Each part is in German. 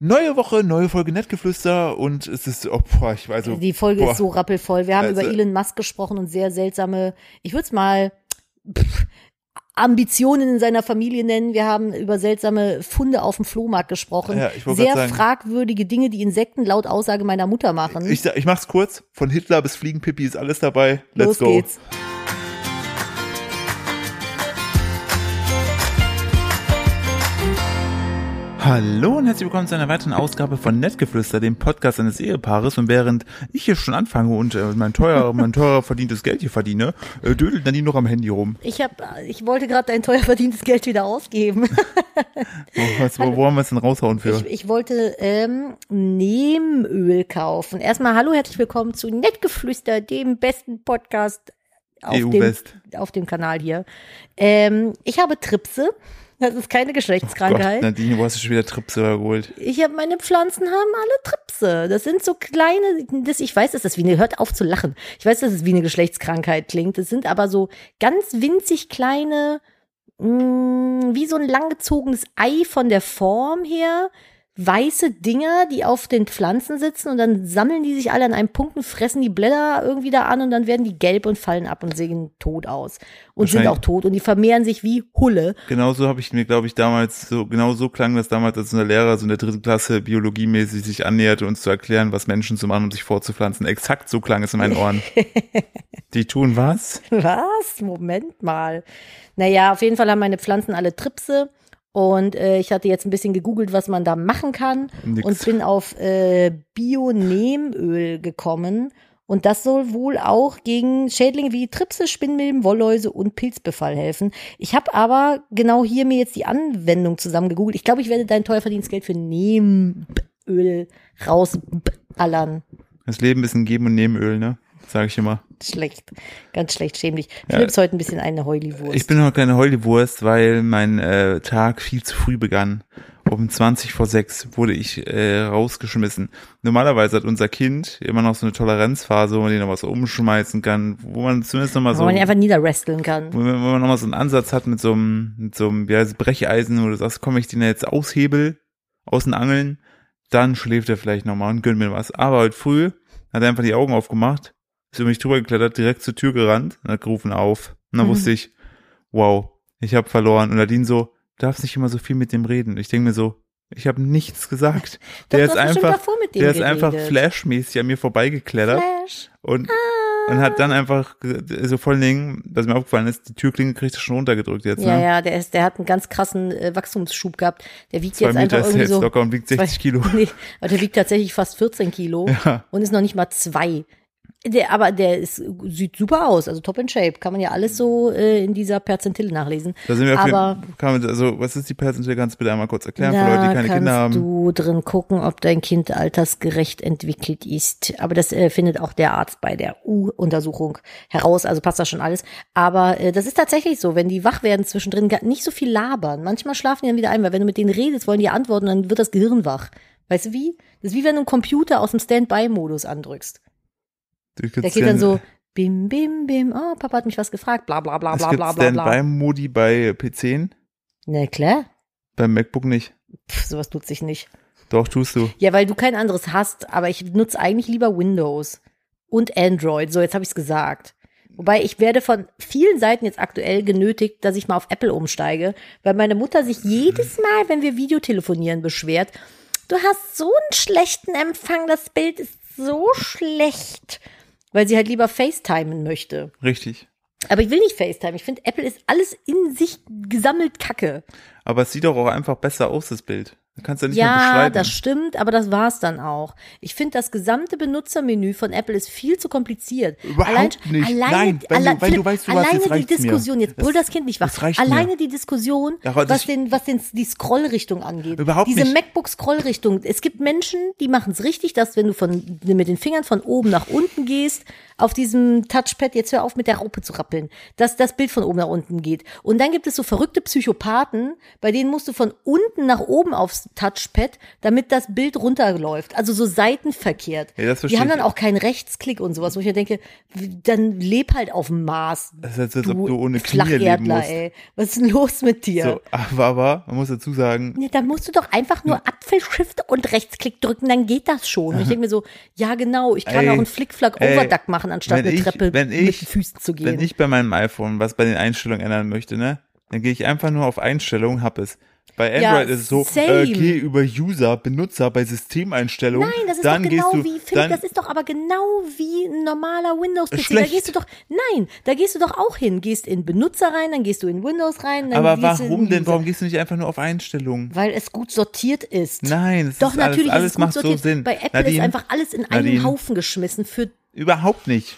Neue Woche, neue Folge Nettgeflüster und es ist, oh, boah, ich weiß so. Die Folge boah. ist so rappelvoll. Wir haben Also- über Elon Musk gesprochen und sehr seltsame, ich würde es mal pff, Ambitionen in seiner Familie nennen. Wir haben über seltsame Funde auf dem Flohmarkt gesprochen. Ja, ich sehr sagen- fragwürdige Dinge, die Insekten laut Aussage meiner Mutter machen. Ich, ich mach's kurz. Von Hitler bis Fliegenpippi ist alles dabei. Let's Los go. geht's. Hallo und herzlich willkommen zu einer weiteren Ausgabe von Nettgeflüster, dem Podcast eines Ehepaares. Und während ich hier schon anfange und äh, mein teuer, mein teuer verdientes Geld hier verdiene, äh, dödelt Nadine noch am Handy rum. Ich hab, ich wollte gerade dein teuer verdientes Geld wieder ausgeben. Wo, was, wo, wo haben wir es denn raushauen für? Ich, ich wollte ähm, Nehmöl kaufen. Erstmal hallo, herzlich willkommen zu Nettgeflüster, dem besten Podcast auf, EU dem, auf dem Kanal hier. Ähm, ich habe Tripse. Das ist keine Gott, Geschlechtskrankheit. Nadine, wo hast du schon wieder Tripse geholt? ich habe meine Pflanzen haben alle Tripse. Das sind so kleine, das, ich weiß, dass das wie eine, hört auf zu lachen. Ich weiß, dass es wie eine Geschlechtskrankheit klingt. Das sind aber so ganz winzig kleine, mh, wie so ein langgezogenes Ei von der Form her. Weiße Dinger, die auf den Pflanzen sitzen und dann sammeln die sich alle an einem Punkt und fressen die Blätter irgendwie da an und dann werden die gelb und fallen ab und sehen tot aus. Und sind auch tot und die vermehren sich wie Hulle. Genauso habe ich mir, glaube ich, damals so, genau so klang das damals, als unser Lehrer so in der dritten Klasse biologiemäßig sich annäherte, uns zu erklären, was Menschen zu machen, um sich fortzupflanzen. Exakt so klang es in meinen Ohren. Die tun was? Was? Moment mal. Naja, auf jeden Fall haben meine Pflanzen alle Tripse. Und äh, ich hatte jetzt ein bisschen gegoogelt, was man da machen kann. Nix. Und bin auf äh, Bionehmöl gekommen. Und das soll wohl auch gegen Schädlinge wie Tripse, Spinnmilben, Wollläuse und Pilzbefall helfen. Ich habe aber genau hier mir jetzt die Anwendung zusammen gegoogelt. Ich glaube, ich werde dein teuer verdientes Geld für Nehmöl rausballern. Das Leben ist ein Geben und Nebenöl, ne? Sag ich immer. Schlecht. Ganz schlecht, schämlich. Ja. Philipp ist heute ein bisschen eine Heuliwurst. Ich bin noch keine Heulewurst, weil mein äh, Tag viel zu früh begann. Um 20 vor 6 wurde ich äh, rausgeschmissen. Normalerweise hat unser Kind immer noch so eine Toleranzphase, wo man den noch was umschmeißen kann, wo man zumindest noch mal Wo so man die einfach niederwresteln kann. wo man, wo man nochmal so einen Ansatz hat mit so einem, mit so einem, wie heißt Brecheisen, wo du sagst, komm, ich den jetzt aushebel, aus den Angeln, dann schläft er vielleicht nochmal und gönnt mir was. Aber heute früh hat er einfach die Augen aufgemacht, ist über mich drüber geklettert, direkt zur Tür gerannt und hat gerufen auf. Und dann Mhm. wusste ich, wow, ich habe verloren. Und Nadine so, du darfst nicht immer so viel mit dem reden. Und ich denke mir so, ich habe nichts gesagt. Der du ist einfach, der ist einfach flashmäßig an mir vorbeigeklettert Flash. und und hat dann einfach, so vor allen Dingen, was mir aufgefallen ist, die Türklinge kriegt er schon runtergedrückt jetzt, Ja, ne? ja, der, ist, der hat einen ganz krassen äh, Wachstumsschub gehabt. Der wiegt Zwei jetzt Meter einfach ist irgendwie jetzt so. locker und wiegt 60 zwei- Kilo. Nee, aber der wiegt tatsächlich fast 14 Kilo Ja. und ist noch nicht mal zwei. Der, aber der ist, sieht super aus, also top in shape. Kann man ja alles so äh, in dieser Perzentille nachlesen. Da sind wir auf aber jeden, kann man, also, was ist die Perzentille? Kannst du bitte einmal kurz erklären für da Leute, die keine kannst Kinder haben? du drin gucken, ob dein Kind altersgerecht entwickelt ist. Aber das äh, findet auch der Arzt bei der U-Untersuchung heraus. Also passt da schon alles. Aber äh, das ist tatsächlich so, wenn die wach werden zwischendrin, gar nicht so viel labern. Manchmal schlafen die dann wieder ein, weil wenn du mit denen redest, wollen die antworten, dann wird das Gehirn wach. Weißt du wie? Das ist wie wenn du einen Computer aus dem Standby-Modus andrückst. Der geht dann so, bim, bim, bim, oh, Papa hat mich was gefragt, bla bla bla bla bla bla bla. Standby-Modi bei PC, Na klar, beim MacBook nicht. Pff, sowas tut sich nicht. Doch, tust du. Ja, weil du kein anderes hast, aber ich nutze eigentlich lieber Windows und Android. So, jetzt habe ich es gesagt. Wobei ich werde von vielen Seiten jetzt aktuell genötigt, dass ich mal auf Apple umsteige, weil meine Mutter sich jedes Mal, wenn wir Videotelefonieren, beschwert, du hast so einen schlechten Empfang, das Bild ist so schlecht, weil sie halt lieber FaceTimen möchte. Richtig. Aber ich will nicht FaceTime. Ich finde, Apple ist alles in sich gesammelt Kacke. Aber es sieht doch auch einfach besser aus, das Bild. Da kannst du nicht mehr Ja, beschreiben. das stimmt, aber das war's dann auch. Ich finde, das gesamte Benutzermenü von Apple ist viel zu kompliziert. Überhaupt nicht. Alleine, Nein, wenn du- alle- wenn du weißt, du was, alleine jetzt die reicht's mir. Diskussion, jetzt brüll das Kind nicht wach. Alleine mir. die Diskussion, Ja, was den, was den, die Scrollrichtung angeht. Überhaupt Diese nicht. MacBook-Scrollrichtung. Es gibt Menschen, die machen es richtig, dass wenn du von, mit den Fingern von oben nach unten gehst, auf diesem Touchpad, jetzt hör auf mit der Raupe zu rappeln, dass das Bild von oben nach unten geht. Und dann gibt es so verrückte Psychopathen, bei denen musst du von unten nach oben aufs Maus-Touchpad, damit das Bild runterläuft. Also so seitenverkehrt. Ja, das die haben dann auch keinen Rechtsklick und sowas, wo ich mir denke, dann leb halt auf dem Mars. Das ist, als ob du ohne Knie leben musst. ey. Was ist denn los mit dir? So, aber, aber man muss dazu sagen, Ja, da musst du doch einfach nur Apfelshift und Rechtsklick drücken, dann geht das schon. Und ich denke mir so, ja genau, ich kann Ey, auch einen Flickflack ey, Overduck machen, anstatt eine ich- Treppe wenn mit ich- Füßen zu gehen. wenn ich bei meinem iPhone was bei den Einstellungen ändern möchte, ne, dann gehe ich einfach nur auf Einstellungen, hab es. Bei Ja, Android ist es so, äh, geh über User, Benutzer bei Systemeinstellungen. Nein, das ist dann doch genau du, wie, Philipp, das ist doch aber genau wie ein normaler Windows-PC. Da gehst du doch, nein, da gehst du doch auch hin. Gehst in Benutzer rein, dann gehst du in Windows rein. Dann aber gehst du in warum denn? Warum gehst du nicht einfach nur auf Einstellungen? Weil es gut sortiert ist. Nein, es Doch, ist natürlich alles, alles ist es gut macht sortiert. so Sinn. Bei Apple Nadine, ist einfach alles in einen Nadine. Haufen geschmissen. Für, Überhaupt nicht.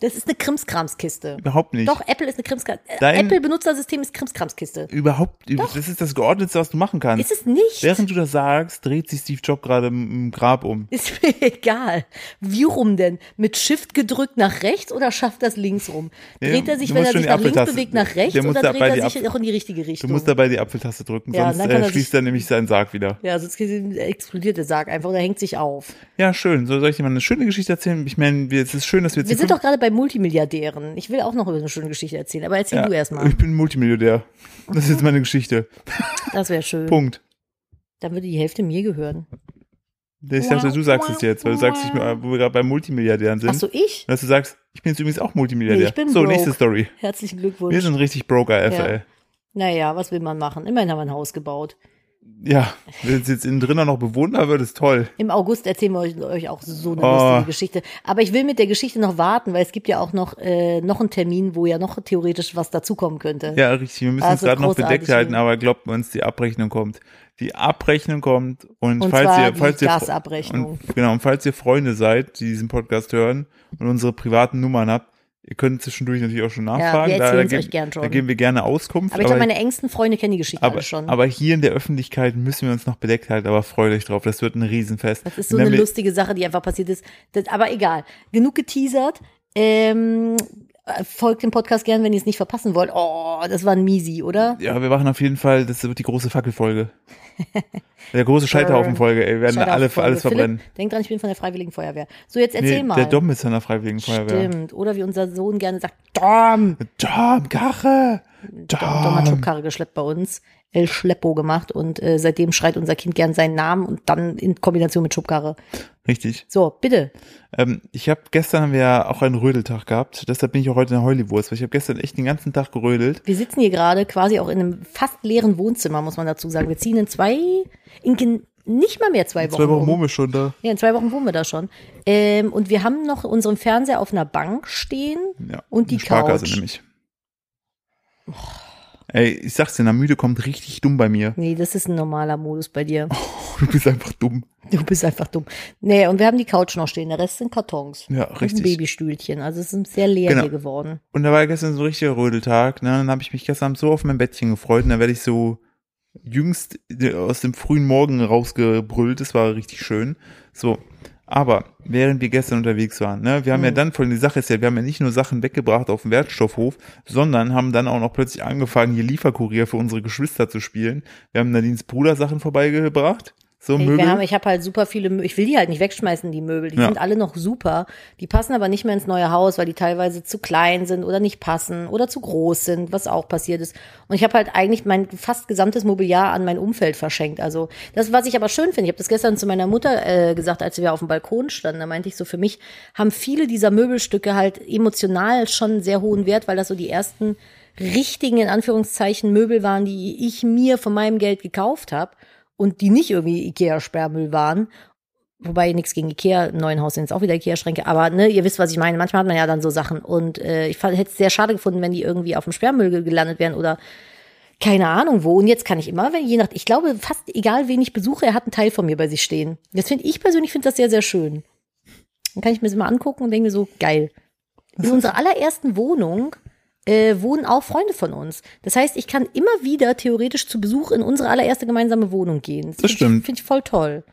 Das ist eine Krimskramskiste. Überhaupt nicht. Doch, Apple ist eine Krimskramskiste. Dein- Apple-Benutzersystem ist Krimskramskiste. Überhaupt, das ist das Geordnetste, was du machen kannst. Ist es nicht? Während du das sagst, dreht sich Steve Jobs gerade im Grab um. Ist mir egal. Wie rum denn? Mit Shift gedrückt nach rechts oder schafft das links rum? Dreht er sich, du wenn er sich nach links bewegt, nach rechts oder dreht er sich auch in die richtige Du Richtung? musst dabei die Apfeltaste drücken, Ja, sonst äh, schließt er nämlich seinen Sarg wieder. ja, sonst explodiert der Sarg einfach oder hängt sich auf. Ja, schön. So soll ich dir mal eine schöne Geschichte erzählen? Ich meine, es ist schön, dass wir jetzt Wir sind doch gerade bei Multimilliardären. Ich will auch noch über eine schöne Geschichte erzählen, aber erzähl ja, du erst mal. Ich bin Multimillionär. Das ist jetzt meine Geschichte. Das wäre schön. Punkt. Dann würde die Hälfte mir gehören. Ich dachte, du sagst es jetzt, weil du sagst, ich, wo wir gerade bei Multimilliardären sind. Ach so, ich? Dass du sagst, ich bin jetzt übrigens auch Multimilliardär. Nee, ich bin so, broke. nächste Story. Herzlichen Glückwunsch. Wir sind richtig broke AF, Ja. naja, was will man machen? Immerhin haben wir ein Haus gebaut. Ja, wenn es jetzt innen drin noch bewohnbar wird, ist toll. Im August erzählen wir euch, euch auch so eine Oh. lustige Geschichte. Aber ich will mit der Geschichte noch warten, weil es gibt ja auch noch, äh, noch einen Termin, wo ja noch theoretisch was dazukommen könnte. Ja, richtig. Wir müssen Also uns gerade noch bedeckt halten, aber glaubt uns, die Abrechnung kommt. Die Abrechnung kommt und, Und falls ihr, falls ihr. Und, genau, und falls ihr Freunde seid, die diesen Podcast hören und unsere privaten Nummern habt, ihr könnt zwischendurch natürlich auch schon nachfragen. wir da, da, euch gern schon. da geben wir gerne Auskunft. aber ich glaube, meine engsten Freunde kennen die Geschichte aber, schon. aber hier in der Öffentlichkeit müssen wir uns noch bedeckt halten, aber freut euch drauf, das wird ein Riesenfest. das ist so eine lustige Sache, die einfach passiert ist. Das, aber egal. Genug geteasert. Ähm, äh, folgt dem Podcast gern, wenn ihr es nicht verpassen wollt. Oh, das war ein Miesi, oder? Ja, wir machen auf jeden Fall, das wird die große Fackelfolge. der große Scheiterhaufenfolge, ey, wir werden alle alles verbrennen. Philipp, denk dran, ich bin von der Freiwilligen Feuerwehr. So, jetzt erzähl Nee, mal. der Dom ist von der Freiwilligen Feuerwehr. Stimmt. Oder wie unser Sohn gerne sagt, Dom. Dom, Gache! Dom, Dom hat Schubkarre geschleppt bei uns. El Schleppo gemacht und äh, seitdem schreit unser Kind gern seinen Namen und dann in Kombination mit Schubkarre. Richtig. So, bitte. Ähm, ich habe gestern haben wir ja auch einen Rödeltag gehabt, deshalb bin ich auch heute in der Heulibwurst, weil ich habe gestern echt den ganzen Tag gerödelt. Wir sitzen hier gerade quasi auch in einem fast leeren Wohnzimmer, muss man dazu sagen. Wir ziehen in zwei, in nicht mal mehr zwei Wochen. Zwei Wochen um. Mumme schon da. Ja, in zwei Wochen wohnen wir da schon. Ähm, und wir haben noch unseren Fernseher auf einer Bank stehen Ja, und die Sparkasse Couch. nämlich. Ey, ich sag's dir, na müde kommt richtig dumm bei mir. Nee, das ist ein normaler Modus bei dir. Du bist einfach dumm. Du bist einfach dumm. Nee, und wir haben die Couch noch stehen. Der Rest sind Kartons. Ja, Und ein richtig. Babystühlchen. Also es ist sehr leer Genau. hier geworden. Und da war gestern so ein richtiger Rödeltag, ne? Dann habe ich mich gestern Abend so auf mein Bettchen gefreut und dann werde ich so jüngst aus dem frühen Morgen rausgebrüllt. Das war richtig schön. So. Aber während wir gestern unterwegs waren, ne, wir haben ja dann von die Sache ist ja, wir haben ja nicht nur Sachen weggebracht auf dem Wertstoffhof, sondern haben dann auch noch plötzlich angefangen, hier Lieferkurier für unsere Geschwister zu spielen. Wir haben Nadines Bruder Sachen vorbeigebracht. So Ey, Möbel. Haben, ich habe halt super viele, Mö- ich will die halt nicht wegschmeißen, die Möbel. Die Ja. sind alle noch super. Die passen aber nicht mehr ins neue Haus, weil die teilweise zu klein sind oder nicht passen oder zu groß sind, was auch passiert ist. Und ich habe halt eigentlich mein fast gesamtes Mobiliar an mein Umfeld verschenkt. Also das, was ich aber schön finde, ich habe das gestern zu meiner Mutter äh, gesagt, als wir auf dem Balkon standen, da meinte ich so, für mich haben viele dieser Möbelstücke halt emotional schon einen sehr hohen Wert, weil das so die ersten richtigen, in Anführungszeichen, Möbel waren, die ich mir von meinem Geld gekauft habe und die nicht irgendwie Ikea-Sperrmüll waren. Wobei nichts gegen Ikea, im neuen Haus sind es auch wieder Ikea-Schränke, aber ne, ihr wisst, was ich meine. Manchmal hat man ja dann so Sachen und äh, ich hätte es sehr schade gefunden, wenn die irgendwie auf dem Sperrmüll ge- gelandet wären oder keine Ahnung wo. Und jetzt kann ich immer, wenn je nach, ich glaube fast egal wen ich besuche, er hat einen Teil von mir bei sich stehen. Das finde ich persönlich finde das sehr sehr schön. Dann kann ich mir das mal angucken und denke mir so geil. In unserer allerersten Wohnung äh, wohnen auch Freunde von uns. Das heißt, ich kann immer wieder theoretisch zu Besuch in unsere allererste gemeinsame Wohnung gehen. Das stimmt. Finde ich voll toll.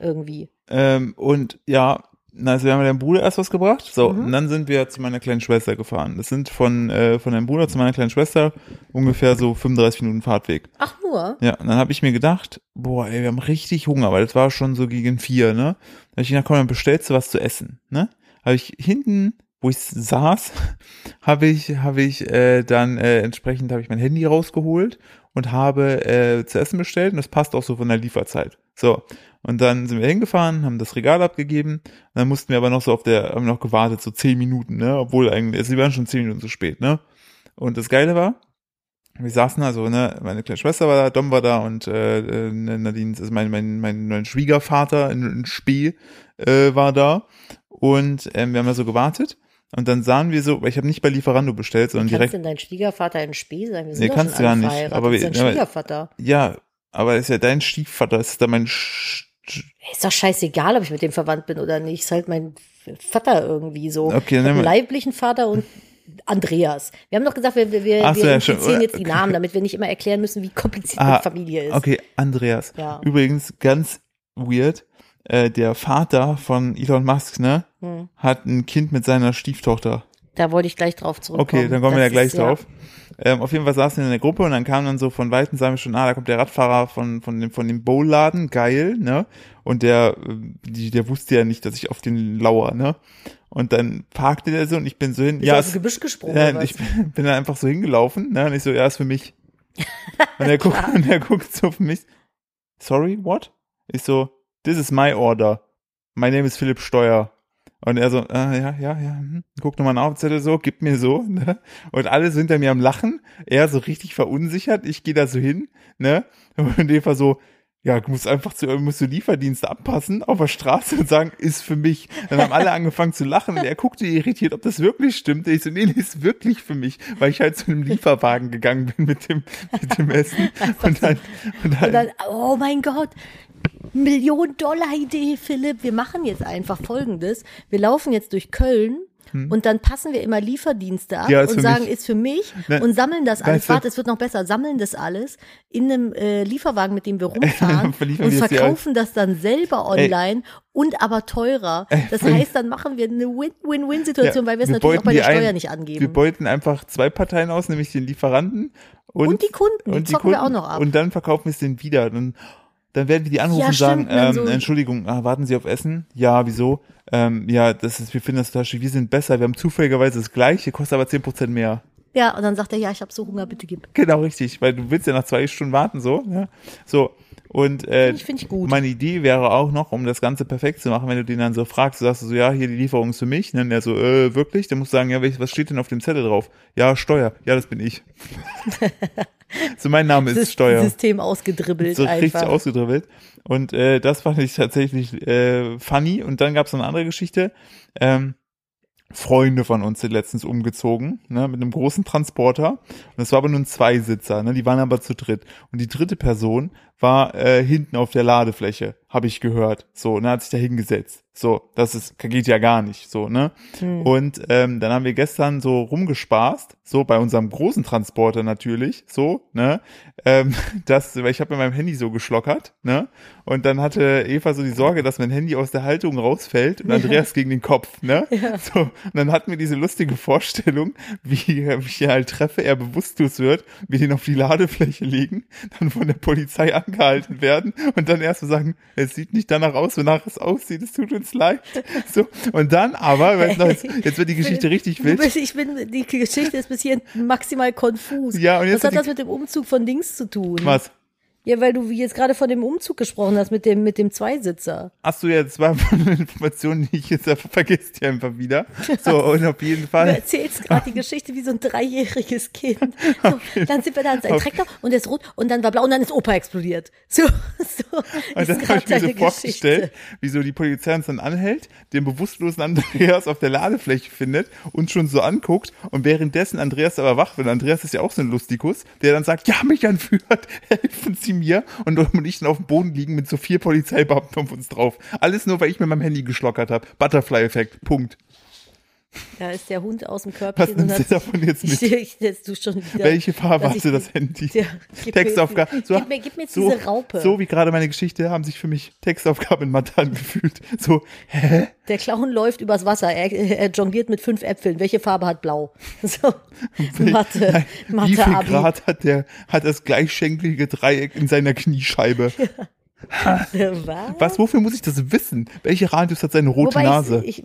Irgendwie. Ähm, und ja, also wir haben deinem Bruder erst was gebracht. So, Mhm. und dann sind wir zu meiner kleinen Schwester gefahren. Das sind von, äh, von deinem Bruder zu meiner kleinen Schwester ungefähr so 35 Minuten Fahrtweg. Ach nur. Ja, und dann habe ich mir gedacht, boah, ey, wir haben richtig Hunger, weil das war schon so gegen vier, ne? Da hab ich gedacht, komm, dann bestellst du was zu essen, ne? Habe ich hinten, wo ich saß, habe ich, habe ich äh, dann äh, entsprechend habe ich mein Handy rausgeholt und habe äh, zu essen bestellt und das passt auch so von der Lieferzeit. So. Und dann sind wir hingefahren, haben das Regal abgegeben, dann mussten wir aber noch so auf der, haben noch gewartet, so zehn Minuten, ne? Obwohl eigentlich, wir waren schon zehn Minuten zu spät, ne? Und das Geile war, wir saßen also, ne, meine kleine Schwester war da, Dom war da und äh, äh, Nadine, also mein, mein, mein, mein Schwiegervater in, in Spee äh, war da. Und ähm, wir haben da so gewartet. Und dann sahen wir so, weil ich habe nicht bei Lieferando bestellt, sondern Kannst direkt. denn dein Schwiegervater in Spee sein? Wir sind Nee, doch kannst du gar nicht, aber wir- dein Schwiegervater. Ja, aber ist ja dein Stiefvater, ist da mein Sch Ist doch scheißegal, ob ich mit dem verwandt bin oder nicht. Ist halt mein Vater irgendwie so. Okay, mal- leiblichen Vater und Andreas. Wir haben doch gesagt, wir, wir, wir, so, wir ja, implizieren jetzt die. Namen, damit wir nicht immer erklären müssen, wie kompliziert Ah, die Familie ist. Okay, Andreas. Ja. Übrigens, ganz weird, äh, der Vater von Elon Musk, ne, Hm. hat ein Kind mit seiner Stieftochter. Da wollte ich gleich drauf zurückkommen. Okay, dann kommen wir Das ja gleich ist, drauf. Ähm, auf jeden Fall saßen wir in der Gruppe und dann kam dann so von Weitem, sagen wir schon, ah, da kommt der Radfahrer von, von dem, von dem Bowladen, geil, ne? Und der, äh, die, der wusste ja nicht, dass ich auf den lauer, ne? Und dann parkte der so und ich bin so hin, Ist ja, ja, aus dem Gebüsch gesprungen. ja, ich bin, bin dann einfach so hingelaufen, ne? Und ich so, ja, ist für mich. Und er guckt, und er guckt so auf mich. Sorry, what? Ich so, this is my order. My name is Philipp Steuer. Und er so, äh, ja, ja, ja, hm. guckt nochmal nach auf den Zettel so, gibt mir so, ne? Und alle sind hinter mir am Lachen. Er so richtig verunsichert. Ich gehe da so hin, ne? Und Eva so, ja, du musst einfach zu, musst du Lieferdienste abpassen auf der Straße und sagen, ist für mich. Dann haben alle angefangen zu lachen und er guckte irritiert, ob das wirklich stimmt. Ich so, nee, nee, ist wirklich für mich, weil ich halt zu einem Lieferwagen gegangen bin mit dem, mit dem Essen. Und dann, und dann, Und dann, oh mein Gott, Million-Dollar-Idee, Philipp. Wir machen jetzt einfach Folgendes. Wir laufen jetzt durch Köln und dann passen wir immer Lieferdienste ab Hm. Ja, und sagen, mich. ist für mich Ne, und sammeln das alles. Warte, es wird noch besser. Sammeln das alles in einem äh, Lieferwagen, mit dem wir rumfahren und wir verkaufen das dann selber online und aber teurer. Das heißt, dann machen wir eine Win-Win-Win-Situation, Ja, weil wir es wir natürlich auch bei der Steuer ein- nicht wir angeben. beuten einfach zwei Parteien aus, nämlich den Lieferanten und, Und die Kunden, die zocken wir auch noch ab. Und dann verkaufen wir es denen wieder. Dann, dann werden wir die anrufen Ja, und sagen, ähm, so- Entschuldigung, ah, warten Sie auf Essen? Ja, wieso? Ähm, ja, das ist, wir finden das total. Wir sind besser. Wir haben zufälligerweise das gleiche, kostet aber 10% mehr. Ja, und dann sagt er, ja, ich habe so Hunger, bitte gib. Genau, richtig, weil du willst ja nach zwei Stunden warten, so, ja. So. Und äh, Finde ich- find ich gut. meine Idee wäre auch noch, um das Ganze perfekt zu machen, wenn du den dann so fragst, du sagst so, ja, hier die Lieferung ist für mich, ne? Und der so, äh, wirklich? Dann musst du sagen, ja, was steht denn auf dem Zettel drauf? Ja, Steuer. Ja, das bin ich. so, mein Name ist Sys- Steuer. System ausgedribbelt So richtig einfach. ausgedribbelt. Und äh, das fand ich tatsächlich äh, funny. Und dann gab es noch eine andere Geschichte. Ähm, Freunde von uns sind letztens umgezogen, ne, mit einem großen Transporter. Und das war aber nur ein Zweisitzer, ne, die waren aber zu dritt. Und die dritte Person war äh, hinten auf der Ladefläche, habe ich gehört. So, ne, hat sich da hingesetzt. So, das ist, geht ja gar nicht, so, ne. Und ähm, dann haben wir gestern so rumgespaßt, so bei unserem großen Transporter natürlich, so, ne, ähm, das, weil ich habe mit meinem Handy so geschlockert, ne, und dann hatte Eva so die Sorge, dass mein Handy aus der Haltung rausfällt und Andreas gegen den Kopf, ne, so, und dann hatten wir diese lustige Vorstellung, wie ich ihn halt treffe, er bewusstlos wird, wir den auf die Ladefläche legen, dann von der Polizei angehalten werden und dann erst so sagen, es sieht nicht danach aus, wonach es aussieht, es tut uns leid, so, und dann aber, du, jetzt, jetzt wird die Geschichte richtig wild, Ich bin, die Geschichte ist bis hierhin maximal konfus. Ja, und jetzt Was hat wird das mit dem Umzug von Dings zu tun? was? Ja, weil du jetzt gerade von dem Umzug gesprochen hast, mit dem, mit dem Zweisitzer. Ach so, ja, das war eine Information, die ich jetzt vergisst die einfach wieder. So, und auf jeden Du Fall. erzählst gerade die Geschichte wie so ein dreijähriges Kind. So, dann sind wir da in seinem Traktor und der ist rot und dann war blau und dann ist Opa explodiert. So, so Und ist dann habe ich mir so vorgestellt, Geschichte. wie so die Polizei uns dann anhält, den bewusstlosen Andreas auf der Ladefläche findet und schon so anguckt und währenddessen Andreas aber wach wird. Andreas ist ja auch so ein Lustikus, der dann sagt, ja, mich entführt, helfen Sie mir. Und, und ich dann auf dem Boden liegen mit so vier Polizeibeamten auf uns drauf. Alles nur, weil ich mit meinem Handy geschlockert habe. Butterfly-Effekt, Punkt. Da ist der Hund aus dem Was Körbchen und nimmst du davon jetzt mit? ich, jetzt du schon wieder. Welche Farbe hatte das Handy? Ja, gib mir Textaufgabe. So, gib mir- gib mir jetzt so, diese Raupe. So wie gerade meine Geschichte haben sich für mich Textaufgaben in Mathe angefühlt. So, hä? Der Clown läuft übers Wasser. Er, er jongliert mit fünf Äpfeln. Welche Farbe hat blau? So. Mathe. Nein, Mathe wie viel Abi. Grad hat der, hat das gleichschenklige Dreieck in seiner Kniescheibe? Was? Was, wofür muss ich das wissen? Welche Radius hat seine rote Wobei Nase? Ich, ich,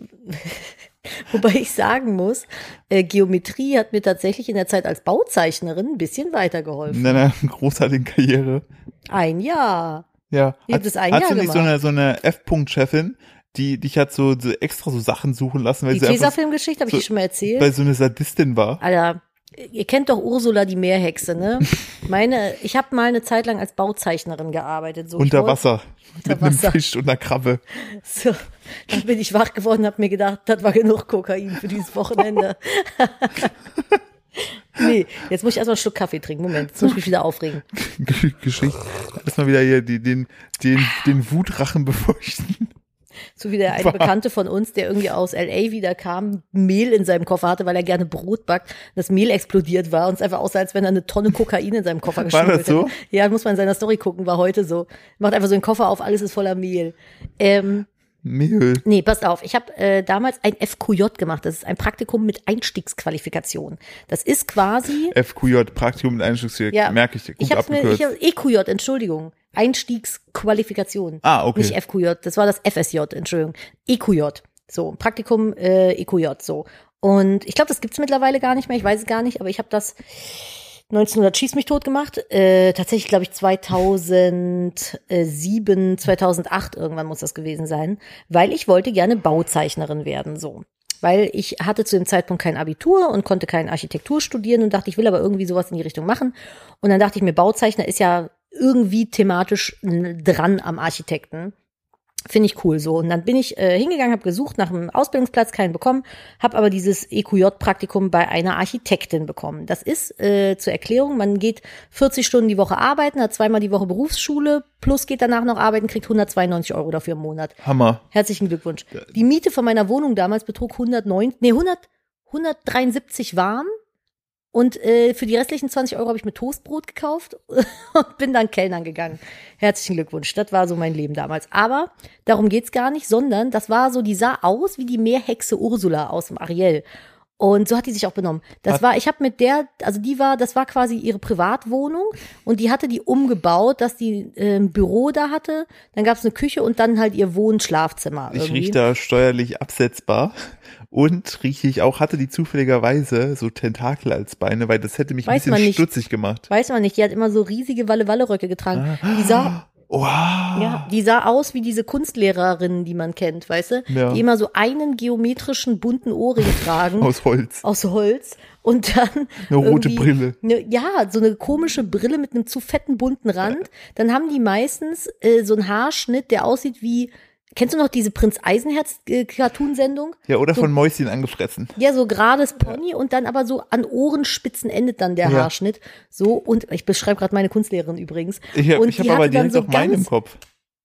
wobei ich sagen muss, äh, Geometrie hat mir tatsächlich in der Zeit als Bauzeichnerin ein bisschen weitergeholfen. in deiner großartigen Karriere. Ein Jahr. Ja. Hat- das ein hast Jahr du nicht so eine, so eine F-Punkt-Chefin, die dich hat so, so extra so Sachen suchen lassen, weil Die sie einfach, Tesafilm-Geschichte habe ich dir schon mal erzählt. weil so eine Sadistin war? Alter, ihr kennt doch Ursula die Meerhexe, ne? Meine, ich habe mal eine Zeit lang als Bauzeichnerin gearbeitet. So, Unter Wasser. Unter mit einem Wasser. Fisch und einer Krabbe. So, dann bin ich wach geworden und habe mir gedacht, das war genug Kokain für dieses Wochenende. nee, jetzt muss ich erstmal einen Schluck Kaffee trinken. Moment, jetzt muss ich mich wieder aufregen. Geschichte. Erstmal wieder hier die, den, den, den Wutrachen befeuchten. So wie der eine Bekannte von uns, der irgendwie aus L.A. wieder kam, Mehl in seinem Koffer hatte, weil er gerne Brot backt. Das Mehl explodiert war und es einfach aussah, als wenn er eine Tonne Kokain in seinem Koffer War geschmuggelt das so? hätte. Ja, muss man in seiner Story gucken, war heute so. Macht einfach so den Koffer auf, alles ist voller Mehl. Ähm, Mehl. Nee, passt auf. Ich habe äh, damals ein FQJ gemacht. Das ist ein Praktikum mit Einstiegsqualifikation. Das ist quasi. FQJ, Praktikum mit Einstiegsjahr, Ja, merke ich. Gut ich habe abgekürzt. ich hab, EQJ, Entschuldigung. Einstiegsqualifikation. Ah, okay. Nicht FQJ, das war das FSJ, Entschuldigung. EQJ. So, Praktikum äh, EQJ, so. Und ich glaube, das gibt's mittlerweile gar nicht mehr, ich weiß es gar nicht, aber ich habe das 1900 schieß mich tot gemacht. Äh, tatsächlich, glaube ich, 2007, 2008 irgendwann muss das gewesen sein, weil ich wollte gerne Bauzeichnerin werden, so. Weil ich hatte zu dem Zeitpunkt kein Abitur und konnte kein Architektur studieren und dachte, ich will aber irgendwie sowas in die Richtung machen. Und dann dachte ich mir, Bauzeichner ist ja irgendwie thematisch dran am Architekten. Finde ich cool so. Und dann bin ich äh, hingegangen, habe gesucht nach einem Ausbildungsplatz, keinen bekommen, habe aber dieses EQJ-Praktikum bei einer Architektin bekommen. Das ist äh, zur Erklärung, man geht 40 Stunden die Woche arbeiten, hat zweimal die Woche Berufsschule, plus geht danach noch arbeiten, kriegt 192 Euro dafür im Monat. Hammer. Herzlichen Glückwunsch. Die Miete von meiner Wohnung damals betrug 109, nee, 100, 173 warm. Und äh, für die restlichen 20 Euro habe ich mir Toastbrot gekauft und bin dann Kellnern gegangen. Herzlichen Glückwunsch. Das war so mein Leben damals. Aber darum geht's gar nicht, sondern das war so, die sah aus wie die Meerhexe Ursula aus dem Ariel. Und so hat die sich auch benommen. Das war, ich habe mit der, also die war, das war quasi ihre Privatwohnung und die hatte die umgebaut, dass die äh, ein Büro da hatte. Dann gab's eine Küche und dann halt ihr Wohn-Schlafzimmer. Ich irgendwie. riech da steuerlich absetzbar. Und rieche ich auch, hatte die zufälligerweise so Tentakel als Beine, weil das hätte mich Weiß ein bisschen stutzig gemacht. Weiß man nicht, die hat immer so riesige Walle-Walle-Röcke getragen. Die sah, Wow. ja, die sah aus wie diese Kunstlehrerinnen, die man kennt, weißt du? Ja. Die immer so einen geometrischen bunten Ohrring tragen. Aus Holz. aus Holz und dann Eine rote Brille. Ne, ja, so eine komische Brille mit einem zu fetten bunten Rand. Dann haben die meistens äh, so einen Haarschnitt, der aussieht wie Kennst du noch diese Prinz Eisenherz äh, Cartoonsendung? Ja, oder So- von Mäuschen angefressen. Ja, so gerades Pony und dann aber so an Ohrenspitzen endet dann der Ja. Haarschnitt. So und ich beschreibe gerade meine Kunstlehrerin übrigens. Ich habe hab die aber direkt so auch meinen im Kopf.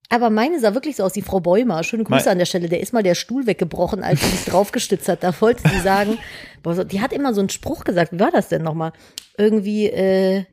Aber meine sah wirklich so aus, die Frau Bäumer. Schöne Grüße Mein- an der Stelle. Der ist mal der Stuhl weggebrochen, als sie sich draufgestützt hat. Da wollte sie sagen, boah, die hat immer so einen Spruch gesagt. Wie war das denn nochmal? Irgendwie, äh,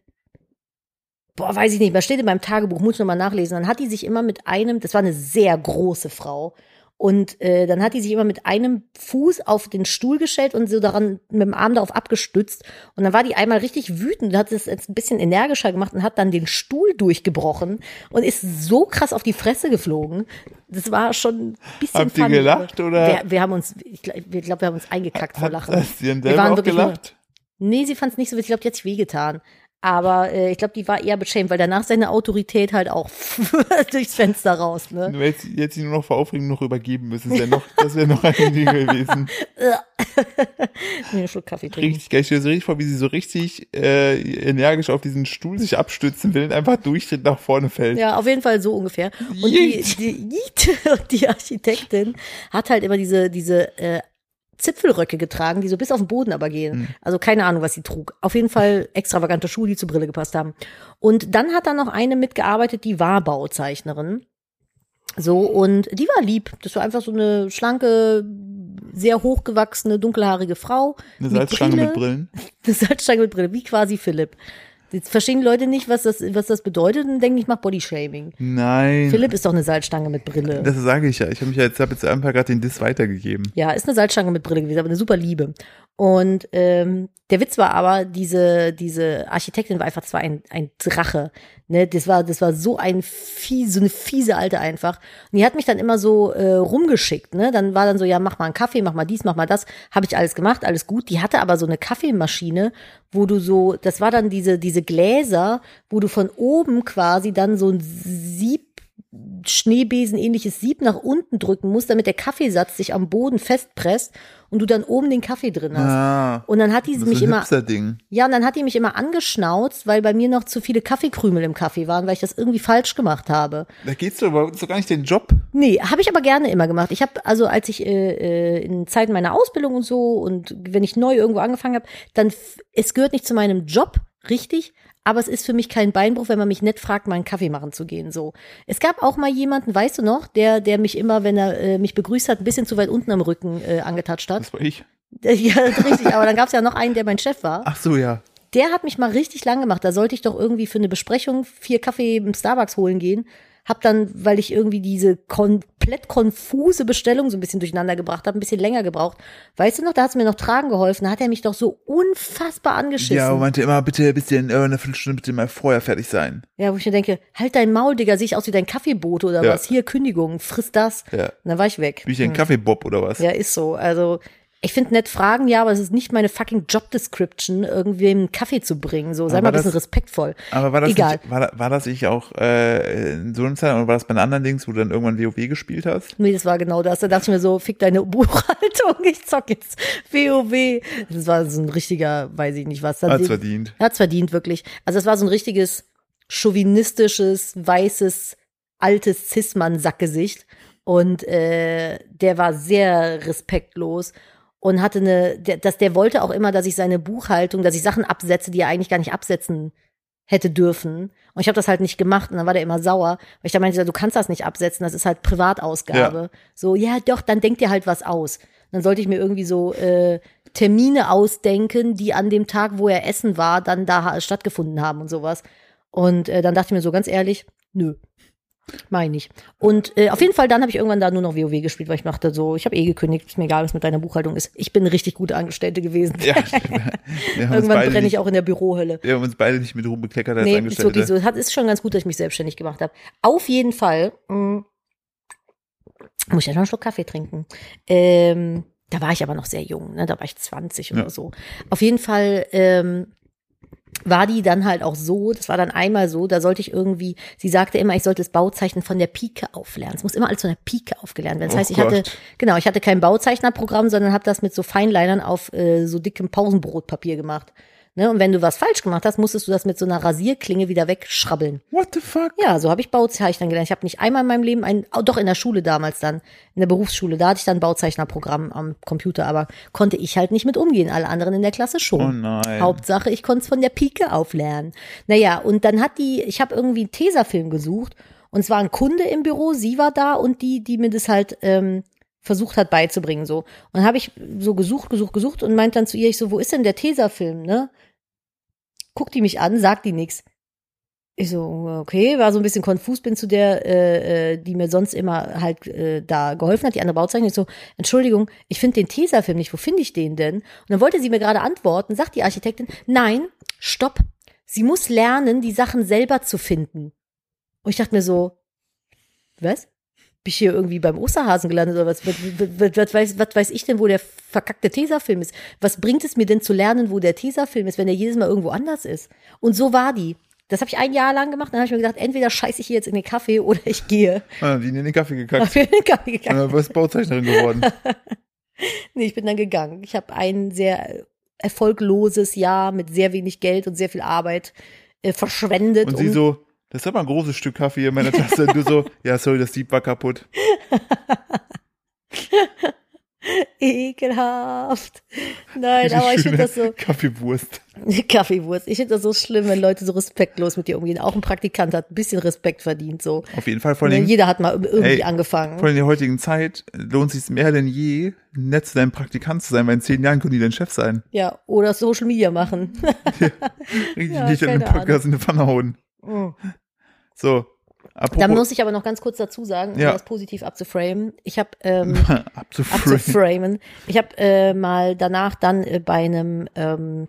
boah, weiß ich nicht, was steht in meinem Tagebuch, muss ich nochmal nachlesen. Dann hat die sich immer mit einem, das war eine sehr große Frau. Und äh, dann hat die sich immer mit einem Fuß auf den Stuhl gestellt und so daran mit dem Arm darauf abgestützt. Und dann war die einmal richtig wütend und hat es jetzt ein bisschen energischer gemacht und hat dann den Stuhl durchgebrochen und ist so krass auf die Fresse geflogen. Das war schon ein bisschen Habt ihr gelacht, oder? Wir, wir haben uns, ich glaube, wir, glaub, wir haben uns eingekackt vor Hat, Lachen. hast du denn Wir waren wirklich nur- gelacht? Nee, sie fand es nicht so witzig. Ich glaube, die hat sich wehgetan. Aber äh, ich glaube, die war eher beschämt, weil danach seine Autorität halt auch durchs Fenster raus. Ne? Du hättest jetzt nur noch vor Aufregung noch übergeben müssen. Das wäre noch, das wäre noch ein Ding gewesen. Nee, Schluck Kaffee trinken. Richtig geil. Ich stelle mir so richtig vor, wie sie so richtig äh, energisch auf diesen Stuhl sich abstützen will und einfach durchtritt nach vorne fällt. Ja, auf jeden Fall so ungefähr. Und die, die, die Architektin hat halt immer diese, diese äh, Zipfelröcke getragen, die so bis auf den Boden aber gehen. Also keine Ahnung, was sie trug. Auf jeden Fall extravagante Schuhe, die zur Brille gepasst haben. Und dann hat da noch eine mitgearbeitet, die war Bauzeichnerin. So, und die war lieb. Das war einfach so eine schlanke, sehr hochgewachsene, dunkelhaarige Frau. Eine Salzstange mit Brillen. Eine Salzstange mit Brille, wie quasi Philipp. Jetzt verstehen die Leute nicht, was das, was das bedeutet und denken, ich mache Bodyshaming. Nein. Philipp ist doch eine Salzstange mit Brille. Das sage ich ja. Ich habe mich ja jetzt, hab jetzt einfach gerade den Diss weitergegeben. Ja, ist eine Salzstange mit Brille gewesen, aber eine super Liebe. Und ähm, der Witz war aber, diese, diese Architektin war einfach zwar ein, ein Drache. Ne? Das war, das war so ein fies, so eine fiese Alte einfach. Und die hat mich dann immer so äh, rumgeschickt. Ne? Dann war dann so, ja, mach mal einen Kaffee, mach mal dies, mach mal das. Habe ich alles gemacht, alles gut. Die hatte aber so eine Kaffeemaschine, wo du so, das war dann diese, diese Gläser, wo du von oben quasi dann so ein Sieb Schneebesen ähnliches Sieb nach unten drücken musst, damit der Kaffeesatz sich am Boden festpresst und du dann oben den Kaffee drin hast. Ah, Und dann hat die mich immer, Hipster-Ding. ja, und dann hat die mich immer angeschnauzt, weil bei mir noch zu viele Kaffeekrümel im Kaffee waren, weil ich das irgendwie falsch gemacht habe. Da geht's doch, aber doch gar nicht den Job. Nee, habe ich aber gerne immer gemacht. Ich habe also, als ich äh, äh, in Zeiten meiner Ausbildung und so und wenn ich neu irgendwo angefangen habe, dann es gehört nicht zu meinem Job, richtig, aber es ist für mich kein Beinbruch, wenn man mich nett fragt, mal einen Kaffee machen zu gehen. So. Es gab auch mal jemanden, weißt du noch, der, der mich immer, wenn er äh, mich begrüßt hat, ein bisschen zu weit unten am Rücken äh, angetatscht hat. Das war ich. Ja, richtig, aber dann gab es ja noch einen, der mein Chef war. Ach so, ja. Der hat mich mal richtig lang gemacht. Da sollte ich doch irgendwie für eine Besprechung vier Kaffee im Starbucks holen gehen. Hab dann, weil ich irgendwie diese komplett konfuse Bestellung so ein bisschen durcheinander gebracht habe, ein bisschen länger gebraucht. Weißt du noch, da hat's mir noch tragen geholfen. Da hat er mich doch so unfassbar angeschissen. Ja, und meinte immer, bitte, bisschen, äh, eine Viertelstunde bitte mal vorher fertig sein. Ja, wo ich mir denke, halt dein Maul, Digga, sehe ich aus wie dein Kaffeebote oder Ja. was? Hier, Kündigung, friss das. Ja. Und dann war ich weg. Bin ich ein Kaffeebob oder was? Ja, ist so. Also, ich finde nett Fragen, ja, aber es ist nicht meine fucking Job Description, irgendwem einen Kaffee zu bringen. So, sei mal ein das- bisschen respektvoll. Aber war das, Egal. Nicht, war, war das nicht auch äh, in so einer Zeit oder war das bei anderen Dings, wo du dann irgendwann WoW gespielt hast? Nee, das war genau das. Da dachte ich mir so, fick deine Buchhaltung, ich zock jetzt WoW. Das war so ein richtiger, weiß ich nicht was. Hat's seh- verdient. Hat's verdient, wirklich. Also es war so ein richtiges chauvinistisches, weißes, altes Cis-Mann-Sackgesicht. Und äh, der war sehr respektlos und hatte eine, der, dass der wollte auch immer, dass ich seine Buchhaltung, dass ich Sachen absetze, die er eigentlich gar nicht absetzen hätte dürfen. Und ich habe das halt nicht gemacht und dann war der immer sauer, weil ich da meinte, du kannst das nicht absetzen, das ist halt Privatausgabe. So, ja doch, dann denk dir halt was aus. Dann sollte ich mir irgendwie so äh, Termine ausdenken, die an dem Tag, wo er essen war, dann da stattgefunden haben und sowas. Und äh, dann dachte ich mir so ganz ehrlich, nö. Meine ich. Und äh, auf jeden Fall, dann habe ich irgendwann da nur noch WoW gespielt, weil ich dachte so, ich habe eh gekündigt, ist mir egal, was mit deiner Buchhaltung ist. Ich bin eine richtig gute Angestellte gewesen. Ja, Irgendwann brenne ich auch in der Bürohölle. wir haben uns beide nicht mit Ruhm bekleckert als Nee, ist Angestellte. wirklich so. Hat, ist schon ganz gut, dass ich mich selbstständig gemacht habe. Auf jeden Fall mh, muss ich ja noch einen Schluck Kaffee trinken. Ähm, da war ich aber noch sehr jung, ne? da war ich 20 oder Ja. so. Auf jeden Fall ähm, war die dann halt auch so, das war dann einmal so, da sollte ich irgendwie, sie sagte immer, ich sollte das Bauzeichnen von der Pike auflernen. Es muss immer alles von der Pike aufgelernt werden. Das Oh heißt, ich hatte, genau, ich hatte kein Bauzeichnerprogramm, sondern habe das mit so Feinlinern auf äh, so dickem Pausenbrotpapier gemacht. Ne? Und wenn du was falsch gemacht hast, musstest du das mit so einer Rasierklinge wieder wegschrabbeln. What the fuck? Ja, so habe ich Bauzeichnen gelernt. Ich habe nicht einmal in meinem Leben ein, doch in der Schule damals dann, in der Berufsschule, da hatte ich dann ein Bauzeichnerprogramm am Computer, aber konnte ich halt nicht mit umgehen. Alle anderen in der Klasse schon. Oh nein. Hauptsache, ich konnte es von der Pike auflernen. Naja, und dann hat die, ich habe irgendwie einen Tesafilm gesucht und es war ein Kunde im Büro, sie war da und die, die mir das halt ähm, versucht hat beizubringen so. Und habe ich so gesucht, gesucht, gesucht und meint dann zu ihr, ich so, wo ist denn der Tesafilm, ne? Guckt die mich an, sagt die nix. Ich so, okay, war so ein bisschen konfus, bin zu der, äh, äh, die mir sonst immer halt äh, da geholfen hat, die andere Bauzeichnerin. Ich so, Entschuldigung, ich finde den Tesafilm nicht, wo finde ich den denn? Und dann wollte sie mir gerade antworten, sagt die Architektin, nein, stopp, sie muss lernen, die Sachen selber zu finden. Und ich dachte mir so, was? Bin ich hier irgendwie beim Osterhasen gelandet oder was? Was, was, was, weiß, was weiß ich denn, wo der verkackte Tesafilm ist? Was bringt es mir denn zu lernen, wo der Tesafilm ist, wenn der jedes Mal irgendwo anders ist? Und so war die. Das habe ich ein Jahr lang gemacht. Dann habe ich mir gedacht, entweder scheiße ich hier jetzt in den Kaffee oder ich gehe. Ah, die in den Kaffee gekackt. In den Kaffee Und gegangen. dann du Bauzeichnerin geworden. Nee, ich bin dann gegangen. Ich habe ein sehr erfolgloses Jahr mit sehr wenig Geld und sehr viel Arbeit äh, verschwendet. Und sie um- so, das ist aber ein großes Stück Kaffee in meiner Tasse. Du so, ja, sorry, das Sieb war kaputt. Ekelhaft. Nein, Diese aber ich finde das so. Kaffeewurst. Kaffeewurst. Ich finde das so schlimm, wenn Leute so respektlos mit dir umgehen. Auch ein Praktikant hat ein bisschen Respekt verdient, so. Auf jeden Fall, vor Ne, allem, Jeder hat mal irgendwie Ey, angefangen. vor allem in der heutigen Zeit lohnt es sich mehr denn je, nett zu deinem Praktikant zu sein, weil in zehn Jahren können die dein Chef sein. Ja, oder Social Media machen. Richtig Ja, nicht in den Podcast in die Pfanne hauen. So, Da apropos muss ich aber noch ganz kurz dazu sagen, um Ja. das positiv abzuframen. Ich habe ähm, abzuframen. abzuframen. Ich habe äh, mal danach dann äh, bei einem ähm,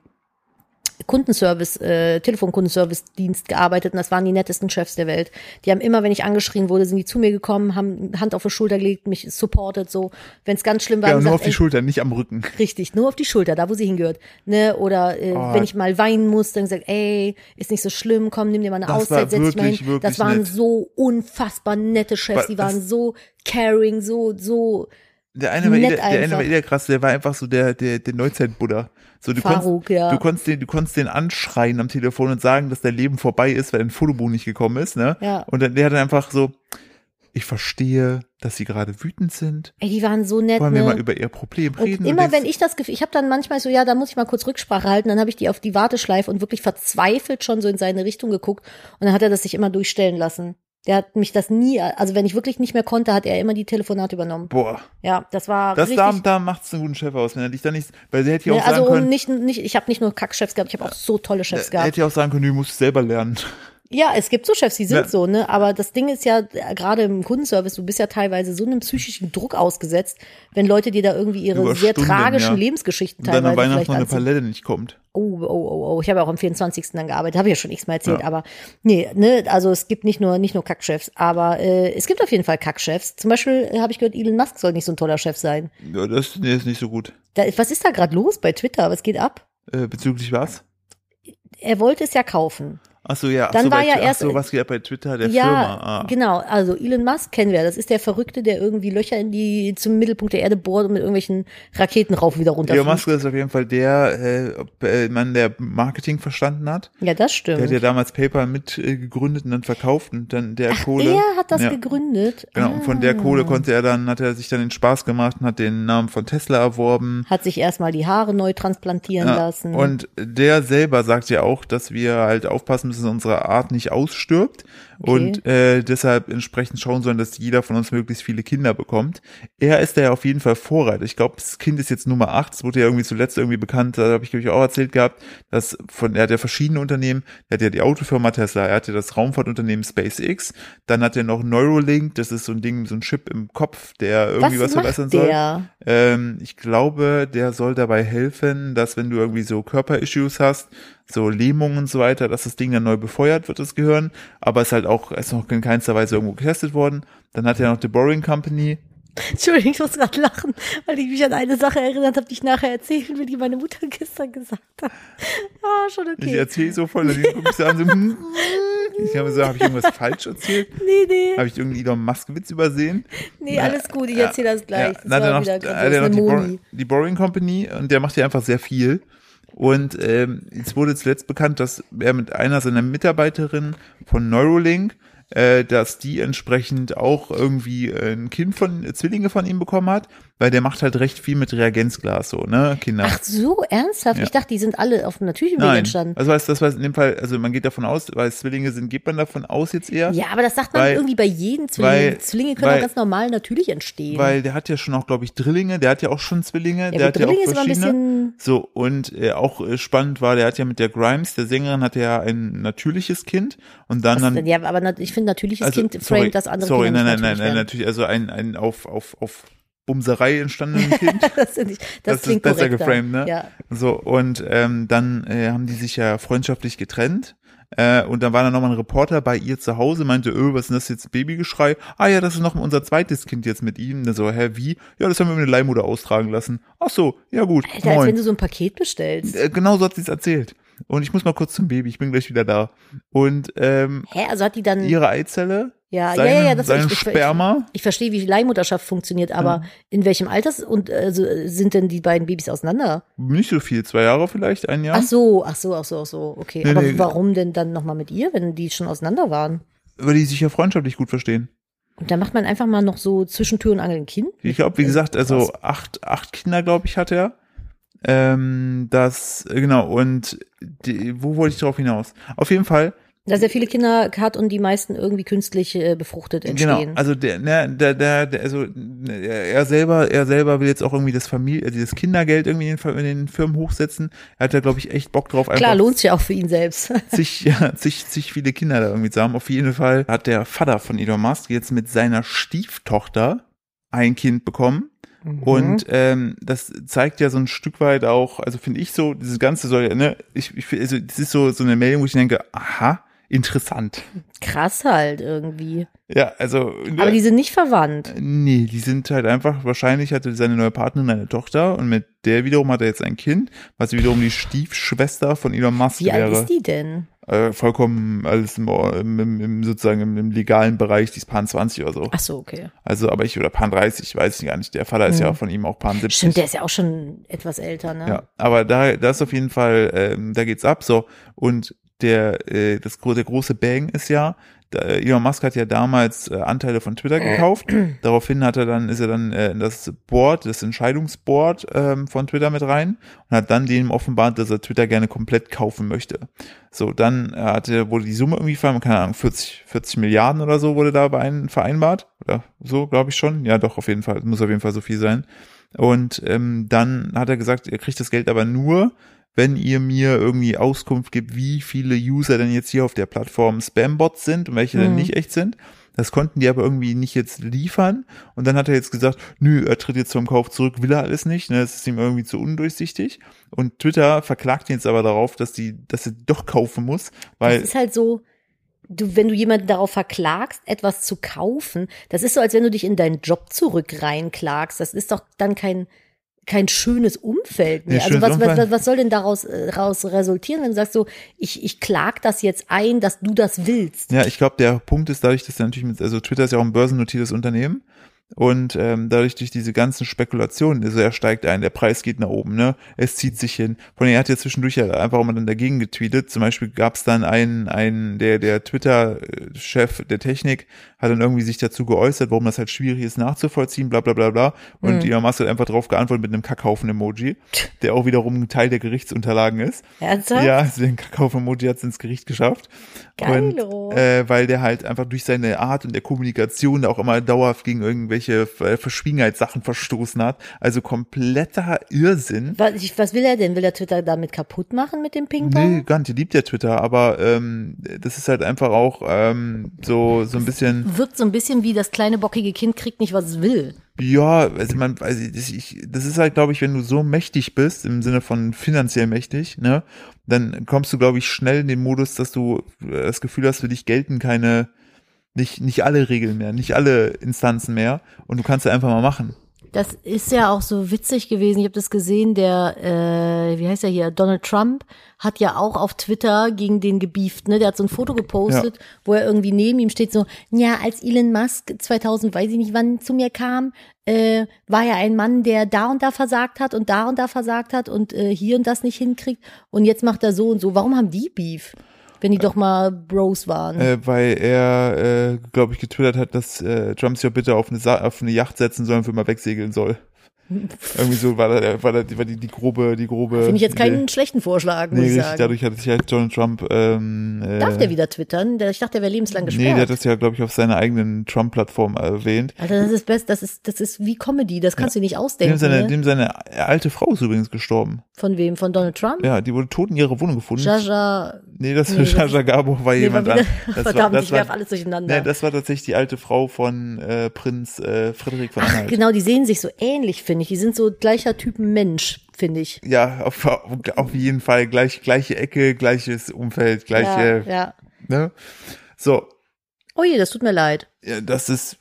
Kundenservice, äh, Telefonkundenservice-Dienst gearbeitet und das waren die nettesten Chefs der Welt. Die haben immer, wenn ich angeschrien wurde, sind die zu mir gekommen, haben Hand auf die Schulter gelegt, mich supportet, so. Wenn es ganz schlimm war, Ja, nur gesagt, auf die ey, Schulter, nicht am Rücken. Richtig, nur auf die Schulter, da wo sie hingehört. Ne? Oder äh, Oh. wenn ich mal weinen muss, dann gesagt, ey, ist nicht so schlimm, komm, nimm dir mal eine Das war Auszeit, setz dich mal hin. Das waren nett. so unfassbar nette Chefs, die waren so caring, so, so Der eine war, eh der, der eine war eh der krass, der war einfach so der, der, der Neuzeit-Buddha. So, du konntest, Faruk, ja. du konntest den, du konntest den anschreien am Telefon und sagen, dass dein Leben vorbei ist, weil ein Fotobuch nicht gekommen ist, ne? Ja. Und dann, der hat dann einfach so, ich verstehe, dass sie gerade wütend sind. Ey, die waren so nett, Wollen ne? wir mal über ihr Problem und reden? immer Und wenn ich das Gefühl, ich habe dann manchmal so, ja, da muss ich mal kurz Rücksprache halten, dann habe ich die auf die Warteschleife und wirklich verzweifelt schon so in seine Richtung geguckt und dann hat er das sich immer durchstellen lassen. Der hat mich das nie, also wenn ich wirklich nicht mehr konnte, hat er immer die Telefonate übernommen. Boah, Ja, das war das richtig. da, da macht's einen guten Chef aus, wenn er dich da nicht, weil der hätte ja Ne, auch also sagen können, nicht, nicht, ich habe nicht nur Kackchefs gehabt, ich habe auch so tolle Chefs er gehabt. hätte ja auch sagen können, du musst selber lernen. Ja, es gibt so Chefs, die sind Ja. so, ne? Aber das Ding ist ja, äh, gerade im Kundenservice, du bist ja teilweise so einem psychischen Druck ausgesetzt, wenn Leute dir da irgendwie ihre Über sehr Stunden, tragischen ja. Lebensgeschichten teilweise an Weihnachten noch eine. Palette nicht kommt. Oh, oh, oh, oh. Ich habe ja auch am 24. dann gearbeitet, habe ich ja schon x-mal erzählt, Ja. aber nee, ne, also es gibt nicht nur, nicht nur Kackchefs, aber äh, es gibt auf jeden Fall Kackchefs. Zum Beispiel äh, habe ich gehört, Elon Musk soll nicht so ein toller Chef sein. Ja, das nee, ist nicht so gut. Da, was ist da gerade los bei Twitter? Was geht ab? Äh, bezüglich was? Er wollte es ja kaufen. Ach so, ja. Ach Dann so, war ja ach erst- so, was geht bei Twitter, der ja, Firma. Ah. genau. Also Elon Musk kennen wir. Das ist der Verrückte, der irgendwie Löcher in die zum Mittelpunkt der Erde bohrt und mit irgendwelchen Raketen rauf wieder runter. Elon Musk ist auf jeden Fall der äh, äh, Mann, der Marketing verstanden hat. Ja, das Der stimmt. hat ja damals PayPal mit äh, gegründet und dann verkauft und dann der Kohle. er hat das ja, gegründet. Genau, und von der Ah. Kohle konnte er dann, hat er sich dann den Spaß gemacht und hat den Namen von Tesla erworben. Hat sich erstmal die Haare neu transplantieren Ja, lassen. und der selber sagt ja auch, dass wir halt aufpassen müssen, dass unsere Art nicht ausstirbt und äh, deshalb entsprechend schauen sollen, dass jeder von uns möglichst viele Kinder bekommt. Er ist da ja auf jeden Fall Vorreiter. Ich glaube, das Kind ist jetzt Nummer 8, es wurde ja irgendwie zuletzt irgendwie bekannt, da habe ich glaube ich auch erzählt gehabt, dass von er hat ja verschiedene Unternehmen, er hat ja die Autofirma Tesla, er hat ja das Raumfahrtunternehmen SpaceX, dann hat er noch Neuralink, das ist so ein Ding, so ein Chip im Kopf, der irgendwie was, was verbessern soll. der? Ähm, ich glaube, der soll dabei helfen, dass wenn du irgendwie so Körperissues hast, so Lähmungen und so weiter, dass das Ding dann neu befeuert wird, das Gehirn. Aber es ist halt auch, ist noch in keinster Weise irgendwo getestet worden. Dann hat er noch The Boring Company. Entschuldigung, ich muss gerade lachen, weil ich mich an eine Sache erinnert habe, die ich nachher erzählen will, die meine Mutter gestern gesagt hat. Ah, schon Ich okay. erzähle so voll, dann gucke ich so an, so, hm, ich habe so, habe ich irgendwas falsch erzählt? Nee, nee, Habe ich irgendeinen Elon Musk-Witz übersehen? nee, alles gut, ich erzähle das gleich. Das dann hat er war noch, wieder er so noch die, Moni. die Boring Company und der macht ja einfach sehr viel. Und ähm, jetzt wurde zuletzt bekannt, dass er mit einer seiner Mitarbeiterinnen von Neuralink, äh, dass die entsprechend auch irgendwie ein Kind von äh, Zwillinge von ihm bekommen hat, weil der macht halt recht viel mit Reagenzglas so, ne, Kinder. Ach so, ernsthaft? Ja. Ich dachte, die sind alle auf einem natürlichen Weg entstanden. also das weiß in dem Fall, also man geht davon aus, weil Zwillinge sind, geht man davon aus jetzt eher. Ja, aber das sagt man Weil- irgendwie bei jedem Zwilling. weil- Zwillinge können weil- auch ganz normal natürlich entstehen. Weil der hat ja schon auch, glaube ich, Drillinge, der hat ja auch schon Zwillinge, ja, der hat ja Drilling auch immer ein verschiedene. So, und äh, auch äh, spannend war, der hat ja mit der Grimes, der Sängerin, hatte ja ein natürliches Kind und dann dann Ja, aber ich finde, natürliches also, Kind sorry, framed das andere sorry, nein, nein, nein, natürlich nein, natürlich, also ein, ein auf, auf, auf Bumserei entstandenes Kind. Das, ich, das, Das ist klingt besser korrekter. geframed, ne? Ja. So, und ähm, dann äh, haben die sich ja freundschaftlich getrennt. Äh, und dann war da nochmal ein Reporter bei ihr zu Hause, meinte, öh, was ist denn das jetzt, Babygeschrei? Ah ja, das ist noch unser zweites Kind jetzt mit ihm. Und so, hä, wie? Ja, das haben wir mit der Leihmutter austragen lassen. Ach so, ja gut, Alter, als wenn moin. du so ein Paket bestellst. Äh, genau so hat sie es erzählt. Und ich muss mal kurz zum Baby, ich bin gleich wieder da. Und ähm, Hä, also hat die dann. ihre Eizelle, ja, seine, ja, ja, ja, das sein ich, Sperma, Ich, ich verstehe, wie Leihmutterschaft funktioniert, aber in welchem Alter und also, sind denn die beiden Babys auseinander? nicht so viel, zwei Jahre vielleicht, ein Jahr. Ach so, ach so, ach so, ach so, okay. Nee, aber nee. warum denn dann nochmal mit ihr, wenn die schon auseinander waren? Weil die sich ja freundschaftlich gut verstehen. Und dann macht man einfach mal noch so zwischen Tür und Angel ein Kind? Ich glaube, wie gesagt, also acht, acht Kinder, glaube ich, hat er. Ähm, das, genau, und die, wo wollte ich drauf hinaus? Auf jeden Fall, Dass er viele Kinder hat und die meisten irgendwie künstlich äh, befruchtet entstehen. Genau, also der, ne, der, der, der, also er er selber, er selber will jetzt auch irgendwie das Familie, also das Kindergeld irgendwie in den, in den Firmen hochsetzen. Er hat da, glaube ich, echt Bock drauf, Klar, lohnt sich ja auch für ihn selbst. sich, ja, sich, sich viele Kinder da irgendwie zu haben. Auf jeden Fall hat der Vater von Elon Musk jetzt mit seiner Stieftochter ein Kind bekommen. Mhm. Und ähm, das zeigt ja so ein Stück weit auch, also finde ich so, dieses Ganze soll ja, ne, ich, ich also das ist so so eine Meldung, wo ich denke, aha, interessant. Krass halt irgendwie. Ja, also Aber die sind nicht verwandt. Nee, die sind halt einfach, wahrscheinlich hatte seine neue Partnerin eine Tochter und mit der wiederum hat er jetzt ein Kind, was wiederum die Stiefschwester von Elon Musk Wie alt wäre. ist die denn? Äh, vollkommen alles im, im, im, sozusagen im, im legalen Bereich, die ist Pan 20 oder so. Ach so, okay. Also, aber ich, oder Pan 30, weiß ich gar nicht. Der Vater ist ja von ihm auch Pan 70. Stimmt, der ist ja auch schon etwas älter, ne? Ja, aber da, da ist auf jeden Fall, ähm, da geht's ab. So und der, äh, das der große Bang ist ja, Elon Musk hat ja damals äh, Anteile von Twitter gekauft. Daraufhin hat er dann, ist er dann äh, in das Board, das Entscheidungsboard ähm, von Twitter mit rein und hat dann dem offenbart, dass er Twitter gerne komplett kaufen möchte. So, dann äh, hatte, wurde die Summe irgendwie vereinbart, keine Ahnung, 40, 40 Milliarden oder so wurde da vereinbart. Oder so, glaube ich schon. Ja, doch, auf jeden Fall. Muss auf jeden Fall so viel sein. Und ähm, dann hat er gesagt, er kriegt das Geld aber nur, wenn ihr mir irgendwie Auskunft gibt, wie viele User denn jetzt hier auf der Plattform Spambots sind und welche denn Mhm. nicht echt sind. Das konnten die aber irgendwie nicht jetzt liefern. Und dann hat er jetzt gesagt, nö, er tritt jetzt vom Kauf zurück, will er alles nicht. Ne? Das ist ihm irgendwie zu undurchsichtig. Und Twitter verklagt ihn jetzt aber darauf, dass die, dass er doch kaufen muss, weil Das ist halt so, du, wenn du jemanden darauf verklagst, etwas zu kaufen, das ist so, als wenn du dich in deinen Job zurück reinklagst. Das ist doch dann kein, kein schönes Umfeld mehr. Nee, also was, Umfeld. was, was soll denn daraus äh, raus resultieren, wenn du sagst so, ich, ich klag das jetzt ein, dass du das willst? Ja, ich glaube, der Punkt ist dadurch, dass er natürlich mit, also Twitter ist ja auch ein börsennotiertes Unternehmen und ähm, dadurch durch diese ganzen Spekulationen, also er steigt ein, der Preis geht nach oben, ne, es zieht sich hin. Von er hat ja zwischendurch ja einfach immer dann dagegen getweetet. Zum Beispiel gab es dann einen, einen, der der Twitter-Chef der Technik hat dann irgendwie sich dazu geäußert, warum das halt schwierig ist nachzuvollziehen, bla bla bla bla. Und Elon Musk hat einfach drauf geantwortet mit einem Kackhaufen-Emoji, der auch wiederum ein Teil der Gerichtsunterlagen ist. Ernsthaft? Ja, also den Kakaofen-Emoji hat es ins Gericht geschafft. Geilo. Und, äh, weil der halt einfach durch seine Art und der Kommunikation auch immer dauerhaft gegen irgendwelche äh, Verschwiegenheitssachen verstoßen hat. Also kompletter Irrsinn. Was, was will er denn? Will er Twitter damit kaputt machen mit dem Ping-Pong? Nee, gar nicht, liebt ja Twitter, aber ähm, das ist halt einfach auch ähm, so, so ein bisschen, Wirkt so ein bisschen wie das kleine bockige Kind kriegt nicht, was es will. ja, also man, also ich, ich, das ist halt, glaube ich, wenn du so mächtig bist, im Sinne von finanziell mächtig, ne, dann kommst du, glaube ich, schnell in den Modus, dass du äh, das Gefühl hast, für dich gelten keine, nicht, nicht alle Regeln mehr, nicht alle Instanzen mehr und du kannst ja einfach mal machen. Das ist ja auch so witzig gewesen. Ich habe das gesehen, der, äh, wie heißt er hier, Donald Trump hat ja auch auf Twitter gegen den gebieft, ne? Der hat so ein Foto gepostet, wo er irgendwie neben ihm steht so, ja, als Elon Musk 2000, weiß ich nicht wann, zu mir kam, äh, war ja ein Mann, der da und da versagt hat und da und da versagt hat und äh, hier und das nicht hinkriegt und jetzt macht er so und so. Warum haben die Beef? Wenn die doch mal Bros waren. Äh, weil er, äh, glaube ich, getwittert hat, dass äh, Trump sich doch bitte auf eine, Sa auf eine Yacht setzen soll und für mal wegsegeln soll. Irgendwie so war da, war da war die, die grobe, die grobe. Finde ich jetzt keinen Idee. schlechten Vorschlag, muss Nee, ich sagen. dadurch hat sich halt Donald Trump, ähm, äh, Darf der wieder twittern? Ich dachte, der wäre lebenslang gesperrt. Nee, der hat das ja, glaube ich, auf seiner eigenen Trump-Plattform erwähnt. Alter, das ist best, das ist, das ist wie Comedy, das kannst du dir nicht Dem ausdenken. seine, ne? dem seine alte Frau ist übrigens gestorben. Von wem? Von Donald Trump? Ja, die wurde tot in ihrer Wohnung gefunden. Jaja. nee, das Nee, Jaja Gabor war Nee, jemand war wieder, an- das verdammt, war, das ich werf war, alles durcheinander. Nee, das war tatsächlich die alte Frau von äh, Prinz äh, Friedrich von Anhalt. genau, die sehen sich so ähnlich, finde ich. Die sind so gleicher Typen Mensch, finde ich. Ja, auf, auf jeden Fall gleich, gleiche Ecke, gleiches Umfeld, gleiche, Ja, ja. ne? So, Oh je, das tut mir leid. ja, das ist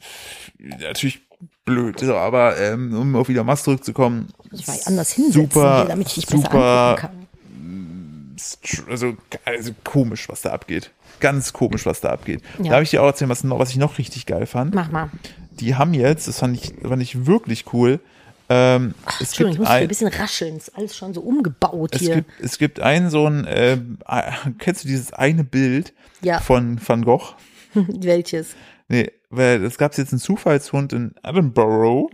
natürlich blöd, so, aber ähm, um auf wieder Mast zurückzukommen, Ich war anders hinsetzen, super, hier, damit ich dich besser super, kann. also, also komisch, was da abgeht. Ganz komisch, was da abgeht. Ja. Darf ich dir auch erzählen, was, noch, was ich noch richtig geil fand? Mach mal. Die haben jetzt, das fand ich, fand ich wirklich cool, ähm, es Entschuldigung, ich gibt muss hier ein ein, bisschen rascheln. Ist alles schon so umgebaut es hier. gibt, es gibt ein so ein, äh, kennst du dieses eine Bild Ja. von Van Gogh? Welches? Nee, weil es gab jetzt einen Zufallshund in Edinburgh,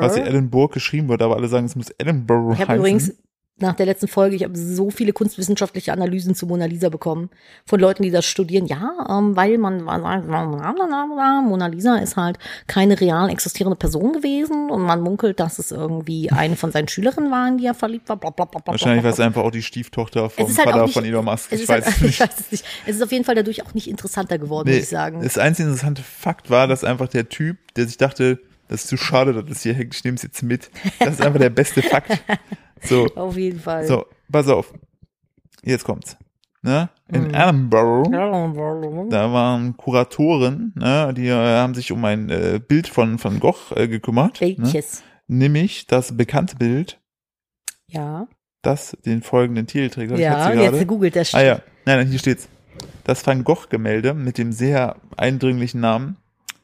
was ja Edinburgh geschrieben wird, aber alle sagen, es muss Edinburgh Ich habe heißen. übrigens nach der letzten Folge, ich habe so viele kunstwissenschaftliche Analysen zu Mona Lisa bekommen von Leuten, die das studieren. Ja, ähm, weil man sagt, Mona Lisa ist halt keine real existierende Person gewesen und man munkelt, dass es irgendwie eine von seinen Schülerinnen war, in die er verliebt war. Wahrscheinlich war es einfach auch die Stieftochter vom halt Vater nicht- von Elon Musk. Es Ich ist weiß halt, es ich weiß es nicht. Es ist auf jeden Fall dadurch auch nicht interessanter geworden, Nee, muss ich sagen. Das einzige interessante Fakt war, dass einfach der Typ, der sich dachte, das ist zu schade, dass es hier hängt, ich nehme es jetzt mit. Das ist einfach der beste Fakt. So, Auf jeden Fall. so, pass auf. Jetzt kommt's. Ne? In Mhm. Edinburgh, da waren Kuratoren, ne? die äh, haben sich um ein äh, Bild von Van Gogh äh, gekümmert. Ne? Welches? Nämlich das bekannte Bild, Ja. das den folgenden Titel trägt. Ja, jetzt googelt der Ah ja, nein, nein, hier steht's. Das Van Gogh-Gemälde mit dem sehr eindringlichen Namen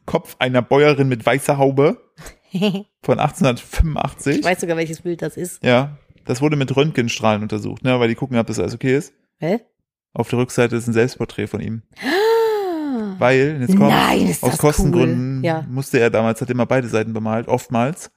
Kopf einer Bäuerin mit weißer Haube von 1885. Ich weiß sogar, welches Bild das ist. Ja, das wurde mit Röntgenstrahlen untersucht, ne, weil die gucken, ob das alles okay ist. Hä? Auf der Rückseite ist ein Selbstporträt von ihm. Weil, jetzt kommt, Nein, aus Kostengründen cool. Ja. musste er damals, hat immer beide Seiten bemalt, oftmals.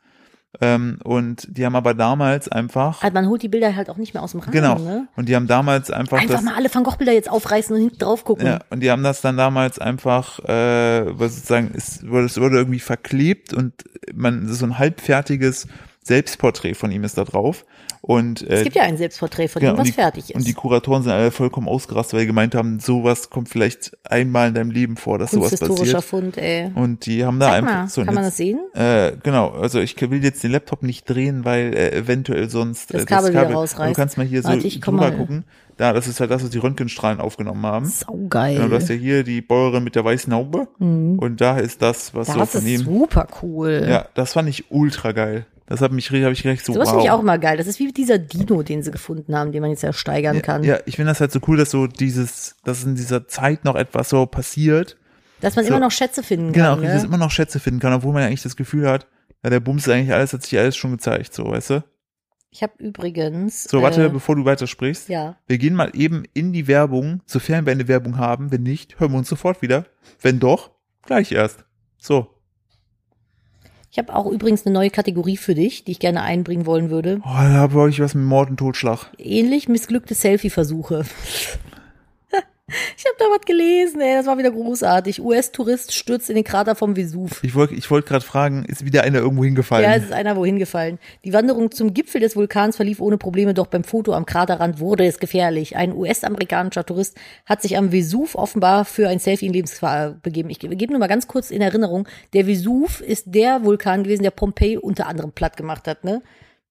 Ähm, und die haben aber damals einfach, Also man holt die Bilder halt auch nicht mehr aus dem Rahmen, genau, ne? und die haben damals einfach, Einfach das, mal alle Van Gogh-Bilder jetzt aufreißen und hinten drauf gucken. Ja, und die haben das dann damals einfach, äh, was sozusagen, es wurde, es wurde irgendwie verklebt und man, so ein halbfertiges Selbstporträt von ihm ist da drauf. Und, äh, Es gibt ja ein Selbstporträt von genau, ihm, was die, fertig ist. Und die Kuratoren sind alle vollkommen ausgerastet, weil die gemeint haben, sowas kommt vielleicht einmal in deinem Leben vor, dass sowas passiert. Fund, ey. Und die haben da Sag einfach mal, so kann man das sehen? äh, genau, also ich will jetzt den Laptop nicht drehen, weil äh, eventuell sonst Das äh, Kabel wieder rausreißt. Du kannst mal hier so Warte, ich komm drüber mal. gucken. Da, das ist halt das, was die Röntgenstrahlen aufgenommen haben. Saugeil. Genau, du hast ja hier die Bäuerin mit der weißen Haube und da ist das, was so Mhm. das ist super cool. Ja, das fand ich ultra geil. Das hat mich, habe ich recht so, Sowas wow. finde ich auch immer geil. Das ist wie dieser Dino, den sie gefunden haben, den man jetzt ja steigern ja, kann. ja, ich finde das halt so cool, dass so dieses, dass in dieser Zeit noch etwas so passiert. Dass man So. immer noch Schätze finden Genau, kann. dass es ne? immer noch Schätze finden kann, obwohl man ja eigentlich das Gefühl hat, ja, der Bums ist eigentlich alles, hat sich alles schon gezeigt, so, weißt du? Ich habe übrigens. So, warte, Äh, bevor du weitersprichst. ja. Wir gehen mal eben in die Werbung, sofern wir eine Werbung haben. Wenn nicht, hören wir uns sofort wieder. Wenn doch, gleich erst. So. Ich habe auch übrigens eine neue Kategorie für dich, die ich gerne einbringen wollen würde. Oh, da habe ich was mit Mord und Totschlag. Ähnlich missglückte Selfie-Versuche. Ich habe da was gelesen, ey, das war wieder großartig. US-Tourist stürzt in den Krater vom Vesuv. Ich wollte ich wollte gerade fragen, ist wieder einer irgendwo hingefallen? Ja, es ist einer wohin gefallen. Die Wanderung zum Gipfel des Vulkans verlief ohne Probleme, doch beim Foto am Kraterrand wurde es gefährlich. Ein US-amerikanischer Tourist hat sich am Vesuv offenbar für ein Selfie in Lebensgefahr begeben. Ich gebe nur mal ganz kurz in Erinnerung, der Vesuv ist der Vulkan gewesen, der Pompeji unter anderem platt gemacht hat, ne?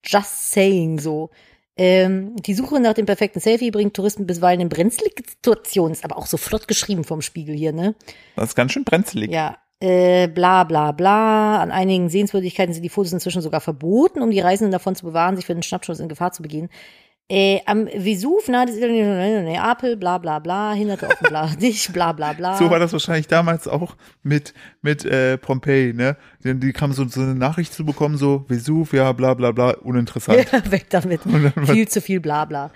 Just saying so. Ähm, die Suche nach dem perfekten Selfie bringt Touristen bisweilen in brenzlige Situationen. Ist aber auch so flott geschrieben vom Spiegel hier, ne? das ist ganz schön brenzlig. Ja, äh, bla bla bla. An einigen Sehenswürdigkeiten sind die Fotos inzwischen sogar verboten, um die Reisenden davon zu bewahren, sich für den Schnappschuss in Gefahr zu begehen. Äh, am Vesuv nahe des italienischen Neapel, bla bla bla, hinderte offenbar nicht, bla bla bla. So war das wahrscheinlich damals auch mit, mit äh, Pompeii, ne? Die, die kam so, so eine Nachricht zu bekommen, so Vesuv, ja, bla bla bla, uninteressant. Ja, weg damit. Viel zu viel Blabla.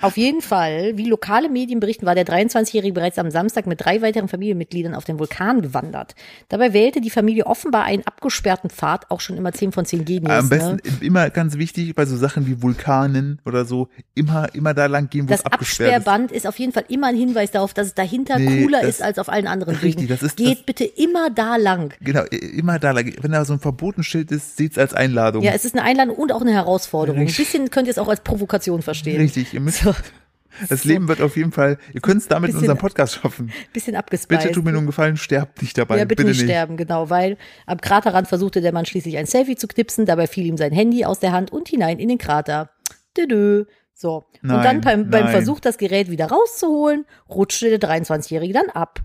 Auf jeden Fall, wie lokale Medien berichten, war der 23-Jährige bereits am Samstag mit drei weiteren Familienmitgliedern auf den Vulkan gewandert. Dabei wählte die Familie offenbar einen abgesperrten Pfad, auch schon immer 10 von 10 Genius. Am besten ne? immer ganz wichtig bei so Sachen wie Vulkanen oder so, immer, immer da lang gehen, wo Das es abgesperrt ist. Absperrband ist auf jeden Fall immer ein Hinweis darauf, dass es dahinter Nee, cooler das- ist als auf allen anderen Richtig, Wegen. das ist- Geht das- bitte immer da lang. Genau, immer da lang. Wenn da so ein Verbotenschild ist, seht's als Einladung. Ja, es ist eine Einladung und auch eine Herausforderung. Ein Richtig. bisschen könnt ihr es auch als Provokation verstehen. Richtig, ihr müsst, So, das Leben wird auf jeden Fall, ihr könnt es damit in Bisschen- unserem Podcast schaffen. bisschen abgespeist. Bitte tut mir einen Gefallen, sterbt nicht dabei. Ja, bitte, nicht sterben, genau, weil am Kraterrand versuchte der Mann schließlich ein Selfie zu knipsen, dabei fiel ihm sein Handy aus der Hand und hinein in den Krater. Dödö. So. und Nein, dann beim, beim nein. Versuch, das Gerät wieder rauszuholen, rutschte der 23-Jährige dann ab.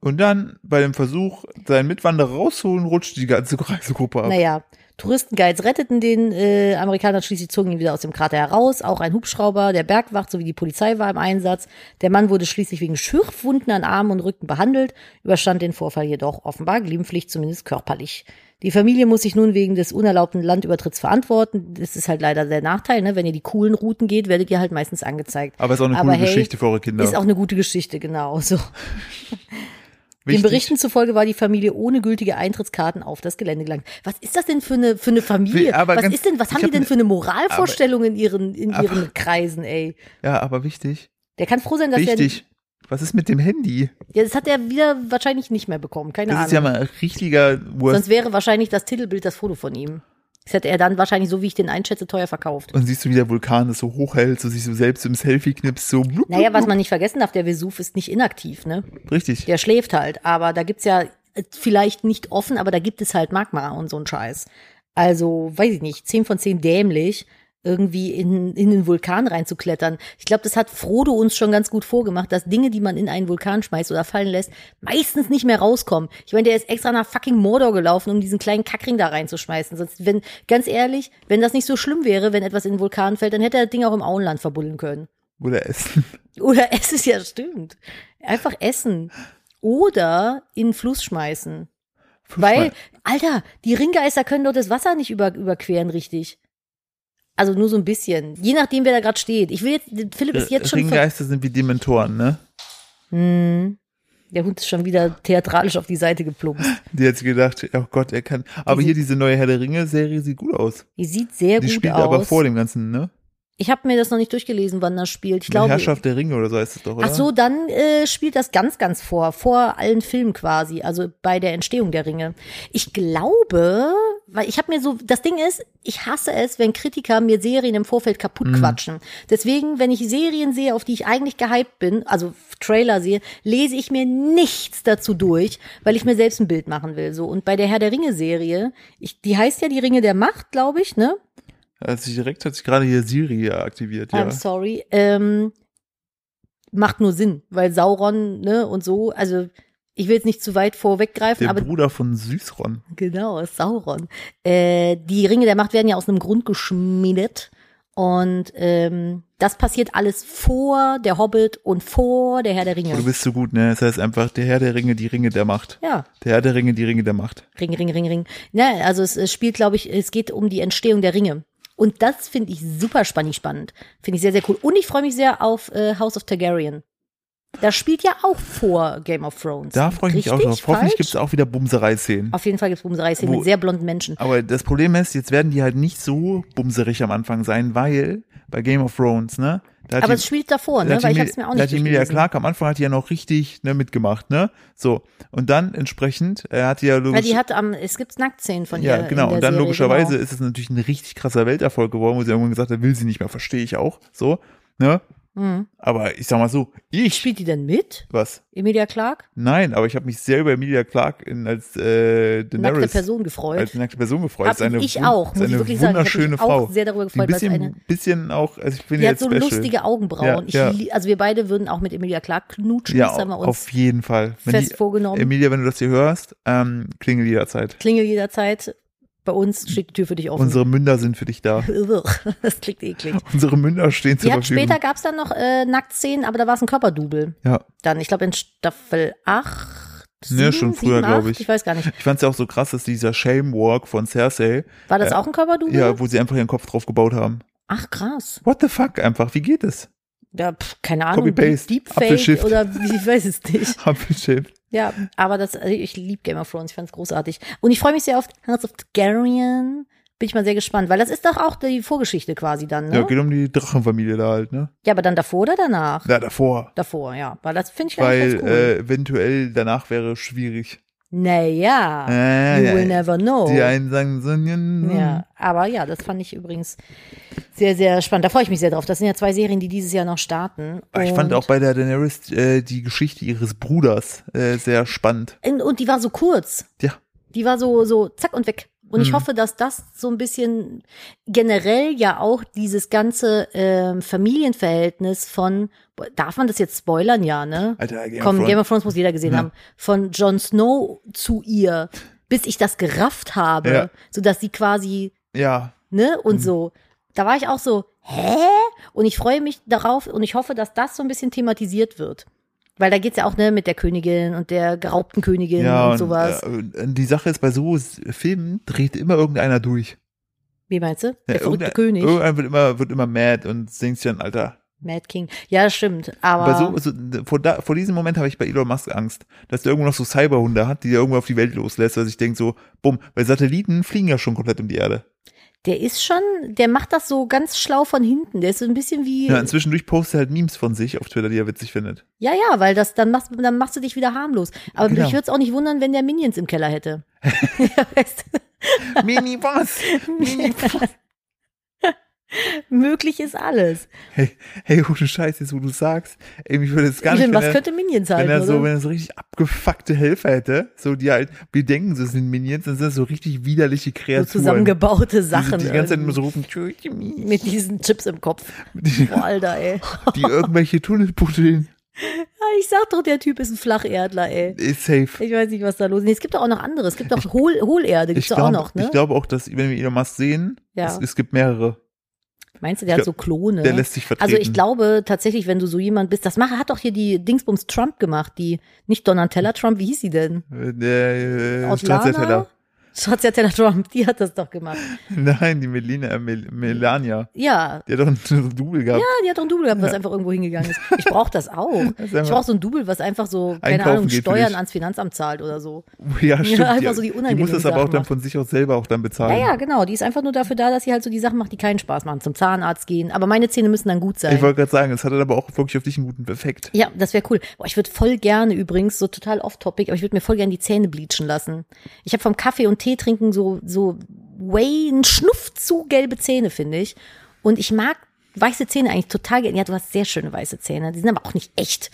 Und dann bei dem Versuch, seinen Mitwanderer rauszuholen, rutscht die ganze Reisegruppe ab. Naja, Touristenguides retteten den äh, Amerikaner schließlich zogen ihn wieder aus dem Krater heraus. Auch ein Hubschrauber der Bergwacht sowie die Polizei war im Einsatz. Der Mann wurde schließlich wegen Schürfwunden an Armen und Rücken behandelt, überstand den Vorfall jedoch offenbar glimpflich, zumindest körperlich. Die Familie muss sich nun wegen des unerlaubten Landübertritts verantworten. Das ist halt leider der Nachteil, ne? Wenn ihr die coolen Routen geht, werdet ihr halt meistens angezeigt. Aber ist auch eine Aber coole hey, Geschichte für eure Kinder. Ist auch eine gute Geschichte, genau. So. Den Wichtig. Berichten zufolge war die Familie ohne gültige Eintrittskarten auf das Gelände gelangt. Was ist das denn für eine, für eine Familie? Aber was ganz- ist denn, was haben die denn ne- für eine Moralvorstellung in ihren, in aber- ihren Kreisen, ey? Ja, aber wichtig. Der kann froh sein, dass Wichtig. Was ist mit dem Handy? er, ja, das hat er wieder wahrscheinlich nicht mehr bekommen, keine Das Ahnung. ist ja mal ein richtiger Worst. Sonst wäre wahrscheinlich das Titelbild das Foto von ihm. Das hätte er dann wahrscheinlich, so wie ich den einschätze, teuer verkauft. Und siehst du, wie der Vulkan das so hochhält, so sich so selbst im Selfie knipst, so. blub, Naja, was man nicht vergessen darf, der Vesuv ist nicht inaktiv, ne? Richtig. Der schläft halt, aber da gibt's ja äh, vielleicht nicht offen, aber da gibt es halt Magma und so ein Scheiß. Also, weiß ich nicht, 10 von 10 dämlich, irgendwie in, in den Vulkan reinzuklettern. Ich glaube, das hat Frodo uns schon ganz gut vorgemacht, dass Dinge, die man in einen Vulkan schmeißt oder fallen lässt, meistens nicht mehr rauskommen. Ich meine, der ist extra nach fucking Mordor gelaufen, um diesen kleinen Kackring da reinzuschmeißen. Sonst, wenn, ganz ehrlich, wenn das nicht so schlimm wäre, wenn etwas in den Vulkan fällt, dann hätte er das Ding auch im Auenland verbuddeln können. Oder essen. Oder es ist ja stimmt. Einfach essen. Oder in den Fluss schmeißen. Weil, Alter, die Ringgeister können doch das Wasser nicht über, überqueren, richtig. Also nur so ein bisschen. Je nachdem, wer da gerade steht. Ich will jetzt, Philipp ist jetzt schon. Ringgeister sind wie Dementoren, ne? Hm. Der Hund ist schon wieder theatralisch auf die Seite geplumpst. Die hat sich gedacht, oh Gott, er kann. Aber Die hier diese neue Herr der Ringe-Serie sieht gut aus. Die sieht sehr Die gut spielt aus. aber vor dem Ganzen, ne? Ich habe mir das noch nicht durchgelesen, wann das spielt. Ich glaube. Herrschaft der Ringe oder so heißt es doch, oder? Ach so, dann äh, spielt das ganz, ganz vor, vor allen Filmen quasi, also bei der Entstehung der Ringe. Ich glaube, weil ich habe mir so, das Ding ist, ich hasse es, wenn Kritiker mir Serien im Vorfeld kaputt quatschen. Deswegen, wenn ich Serien sehe, auf die ich eigentlich gehypt bin, also Trailer sehe, lese ich mir nichts dazu durch, weil ich mir selbst ein Bild machen will. So und bei der Herr der Ringe Serie, ich, die heißt ja die Ringe der Macht, glaube ich, ne? Also direkt hat sich gerade hier Siri aktiviert, ja. I'm sorry. Ähm, macht nur Sinn, weil Sauron, ne, und so, also ich will jetzt nicht zu weit vorweggreifen, Der aber Bruder von Süßron. genau, Sauron. Äh, die Ringe der Macht werden ja aus einem Grund geschmiedet. Und ähm, das passiert alles vor der Hobbit und vor der Herr der Oh, du Ringe. bist so gut, ne? Es heißt einfach der Herr der Ringe, die Ringe der Macht. Ja, Der Herr der Ringe, die Ringe der Macht. Ring, Ring, Ring, Ring. Ja, also es, es spielt, glaube ich, es geht um die Entstehung der Ringe. Und das finde ich super spannend. Finde ich sehr, sehr cool. Und ich freue mich sehr auf äh, House of Targaryen. Das spielt ja auch vor Game of Thrones. Da freue ich mich auch drauf. Hoffentlich gibt es auch wieder Bumserei-Szenen. Auf jeden Fall gibt es Bumserei-Szenen mit sehr blonden Menschen. Aber das Problem ist, jetzt werden die halt nicht so bumserig am Anfang sein, weil bei Game of Thrones, ne? Da hat Aber die- es spielt davor, da ne? hat Weil ich es mir auch da nicht hat die Emilia. Clark am Anfang hat die ja noch richtig ne, mitgemacht, ne? So. Und dann entsprechend, er hat die ja logisch, die hat am, es gibt Nacktszenen von ja, ihr. genau. In der Und dann Serie, logischerweise Genau. ist es natürlich ein richtig krasser Welterfolg geworden, wo sie irgendwann gesagt hat, will sie nicht mehr, verstehe ich auch. So, ne? Mhm. Aber ich sag mal so, ich, Spielt die denn mit? was? Emilia Clark? Nein, aber ich habe mich sehr über Emilia Clark in, als äh, Nackte Daenerys Person gefreut. als nackte Person gefreut. Hab eine, ich auch, muss ich wirklich sagen. Ich hab wunderschöne mich Frau. auch sehr darüber ein gefreut, es bisschen, eine bisschen auch, also ich finde Die hat so special. lustige Augenbrauen. Ja, ich, ja. Also wir beide würden auch mit Emilia Clark knutschen. Ja, haben wir uns auf jeden Fall. Wenn fest die, vorgenommen. Emilia, wenn du das hier hörst, ähm, klingel jederzeit. Klingel jederzeit. Bei uns steht die Tür für dich offen. Unsere Münder sind für dich da. das klingt eklig. Unsere Münder stehen zur hat Verfügung. später gab's dann noch äh, Nacktszenen, aber da war es ein Körperdouble. ja, Dann, ich glaube in Staffel 8. Ne, schon früher, glaub ich. Ich weiß gar nicht. ich fand's ja auch so krass, dass dieser Shame Walk von Cersei, War das Äh, auch ein Körperdouble? ja, wo sie einfach ihren Kopf drauf gebaut haben. Ach krass. What the fuck einfach? Wie geht es? Ja, pf, keine Ahnung. Deepfake oder wie, ich weiß es nicht. Apfelschiff. Ja, aber das, also ich liebe Game of Thrones, ich fand's großartig. Und ich freue mich sehr auf House of Targaryen. Bin ich mal sehr gespannt, weil das ist doch auch die Vorgeschichte quasi dann, ne? Ja, geht um die Drachenfamilie da halt, ne? Ja, aber dann davor oder danach? Ja, davor. Davor, ja. Weil das finde ich Weil ganz cool. äh, eventuell danach wäre schwierig. Naja, Äh, you ja, will never know. Die einen sagen so, ja, Ja, aber ja, das fand ich übrigens sehr, sehr spannend. Da freue ich mich sehr drauf. Das sind ja zwei Serien, die dieses Jahr noch starten. Ich fand auch bei der Daenerys äh, die Geschichte ihres Bruders äh, sehr spannend. Und, und die war so kurz. Ja. Die war so, so zack und weg. Und ich Mhm. hoffe, dass das so ein bisschen generell ja auch dieses ganze ähm, Familienverhältnis von, darf man das jetzt spoilern, ja, ne? Alter, Game Komm, of Game Thrones. of Thrones muss jeder gesehen Ja. haben. Von Jon Snow zu ihr, bis ich das gerafft habe, Ja. sodass sie quasi Ja, ne? Und Mhm. so. Da war ich auch so, hä? Und ich freue mich darauf und ich hoffe, dass das so ein bisschen thematisiert wird. Weil da geht's ja auch, ne, mit der Königin und der geraubten Königin ja. und sowas. äh, und die Sache ist, bei so Filmen dreht immer irgendeiner durch. Wie meinst du? Der Ja, verrückte König. Irgendeiner wird immer, wird immer mad und denkt sich dann, Alter, Mad King. Ja, stimmt. Aber, Aber so, so vor, da, vor diesem Moment habe ich bei Elon Musk Angst, dass der irgendwo noch so Cyberhunde hat, die er irgendwo auf die Welt loslässt, weil ich denke so, bumm, weil Satelliten fliegen ja schon komplett um die Erde. der ist schon, der macht das so ganz schlau von hinten. Der ist so ein bisschen wie. Ja, inzwischen postet er halt Memes von sich auf Twitter, die er witzig findet. Ja, ja, weil das, dann machst, dann machst du dich wieder harmlos. Aber Genau. mich würde es auch nicht wundern, wenn der Minions im Keller hätte. Mini was? Mini was? Möglich ist alles. Hey, hey, ohne Scheiß, jetzt wo du sagst, ey, mich würde es gar nicht, Stimmt, wenn was er, könnte Minions sein, wenn er so, oder? wenn er so richtig abgefuckte Helfer hätte, so die halt, wir denken, so sind Minions, dann sind das so richtig widerliche so Kreaturen. zusammengebaute die, Sachen. die, die ganze Zeit immer so rufen, mit diesen Chips im Kopf. Die, Boah, Alter, ey. die irgendwelche Tunnel buddeln. Ich sag doch, der Typ ist ein Flacherdler, ey. Ist safe. Ich weiß nicht, was da los ist. Nee, es gibt doch auch noch andere. Es gibt auch Hohl, Hohlerde, gibt's Ich doch auch noch, ne? ich glaube auch, dass, wenn wir Elon Musk sehen, Ja. es, es gibt mehrere. Meinst du, der ich hat so Klone? Der lässt sich vertreten. also ich glaube tatsächlich, wenn du so jemand bist, das mache, hat doch hier die Dingsbums Trump gemacht, die, nicht Donatella Trump, wie hieß sie denn? Äh, äh, Stracciatella. Lana? Stracciatella Trump, die hat das doch gemacht. Nein, die Melina, äh, Mel Melania. Ja. Die hat doch ein Double gehabt. Ja, die hat doch ein Double gehabt, was einfach irgendwo hingegangen ist. Ich brauche das auch. Das Ich brauche so ein Double, was einfach so, keine Einkaufen Ahnung, Steuern ans Finanzamt zahlt oder so. Ja, stimmt. einfach so die die muss das aber auch Sachen dann macht. von sich aus selber auch dann bezahlen. Ja, ja, genau. Die ist einfach nur dafür da, dass sie halt so die Sachen macht, die keinen Spaß machen. Zum Zahnarzt gehen. Aber meine Zähne müssen dann gut sein. Ich wollte gerade sagen, es hat dann aber auch wirklich auf dich einen guten Effekt. Ja, das wäre cool. Boah, ich würde voll gerne übrigens, so total off-topic, aber ich würde mir voll gerne die Zähne bleachen lassen. Ich habe vom Kaffee und Tee trinken so, so way, einen Schnuff zu gelbe Zähne, finde ich. Und ich mag weiße Zähne eigentlich total gerne. Ja, du hast sehr schöne weiße Zähne. Die sind aber auch nicht echt.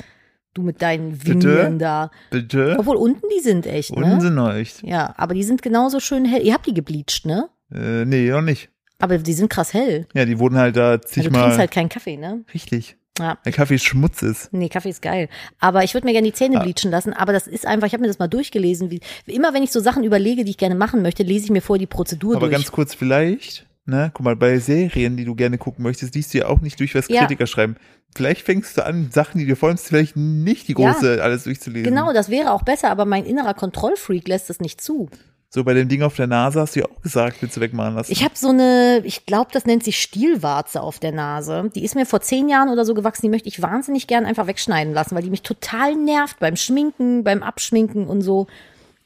Du mit deinen? Vinieren da. Bitte? Obwohl unten die sind echt, Unten ne? sind noch echt. Ja, aber die sind genauso schön hell. Ihr habt die gebleached, ne? Äh, nee, noch nicht. Aber die sind krass hell. Ja, die wurden halt da Also zig du trinkst halt keinen Kaffee, ne? richtig. Ja. Der Kaffee Schmutz ist. Nee, Kaffee ist geil. Aber ich würde mir gerne die Zähne Ja. bleachen lassen. Aber das ist einfach, ich habe mir das mal durchgelesen. Wie, immer wenn ich so Sachen überlege, die ich gerne machen möchte, lese ich mir vorher die Prozedur Aber durch. ganz kurz vielleicht, ne, guck mal, bei Serien, die du gerne gucken möchtest, liest du ja auch nicht durch, was Ja. Kritiker schreiben. Vielleicht fängst du an, Sachen, die dir freust, vielleicht nicht die Ja. große alles durchzulesen. Genau, das wäre auch besser, aber mein innerer Kontrollfreak lässt das nicht zu. So bei dem Ding auf der Nase hast du ja auch gesagt, willst du wegmachen lassen. Ich habe so eine, ich glaube, das nennt sich Stielwarze auf der Nase. Die ist mir vor zehn Jahren oder so gewachsen. Die möchte ich wahnsinnig gern einfach wegschneiden lassen, weil die mich total nervt beim Schminken, beim Abschminken und so.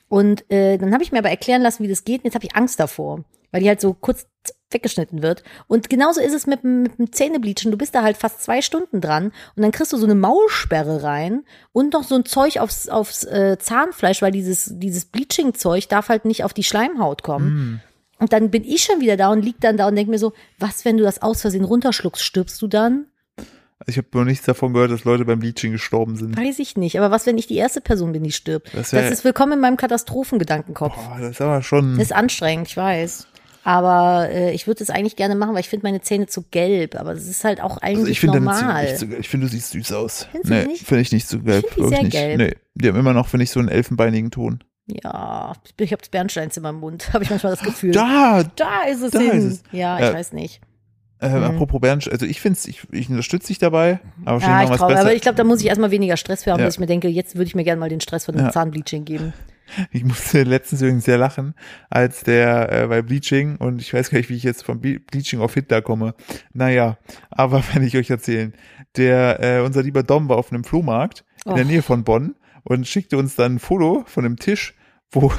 Und äh, dann habe ich mir aber erklären lassen, wie das geht. Und jetzt habe ich Angst davor, weil die halt so kurz weggeschnitten wird. Und genauso ist es mit, dem- mit dem Zähnebleachen. Du bist da halt fast zwei Stunden dran und dann kriegst du so eine Maulsperre rein und noch so ein Zeug aufs, aufs äh, Zahnfleisch, weil dieses, dieses Bleaching-Zeug darf halt nicht auf die Schleimhaut kommen. Und dann bin ich schon wieder da und lieg dann da und denk mir so, was, wenn du das aus Versehen runterschluckst, stirbst du dann? Ich habe noch nichts davon gehört, dass Leute beim Bleaching gestorben sind. Weiß ich nicht. Aber was, wenn ich die erste Person bin, die stirbt? Das Das, wär- ist willkommen in meinem Katastrophengedankenkopf. Boah, das ist aber schon. Das ist anstrengend, ich weiß. Aber äh, ich würde es eigentlich gerne machen, weil ich finde meine Zähne zu gelb. Aber das ist halt auch eigentlich Also ich normal. nicht so geil. Ich finde, du siehst süß aus. Findest nee, finde ich nicht so gelb. Ich die sehr nicht. gelb. Nee, die haben immer noch, finde ich, so einen elfenbeinigen Ton. ja, ich habe Bernsteinzimmer im Mund, habe ich manchmal das Gefühl. Da! Da ist es Da hin. ist es. Ja, ich Ja. weiß nicht. Äh, Mhm. Apropos Bernstein, also ich finde ich, ich unterstütze dich dabei, aber Ja, ich besser. aber ich glaube, da muss ich erstmal weniger Stress für haben, Ja. dass ich mir denke, jetzt würde ich mir gerne mal den Stress von dem Ja. Zahnbleaching geben. Ich musste letztens übrigens sehr lachen, als der äh, bei Bleaching, und ich weiß gar nicht, wie ich jetzt vom Ble- Bleaching auf Hitler komme. Naja, aber wenn ich euch erzählen. Der, äh, unser lieber Dom war auf einem Flohmarkt in der Och. Nähe von Bonn und schickte uns dann ein Foto von einem Tisch, wo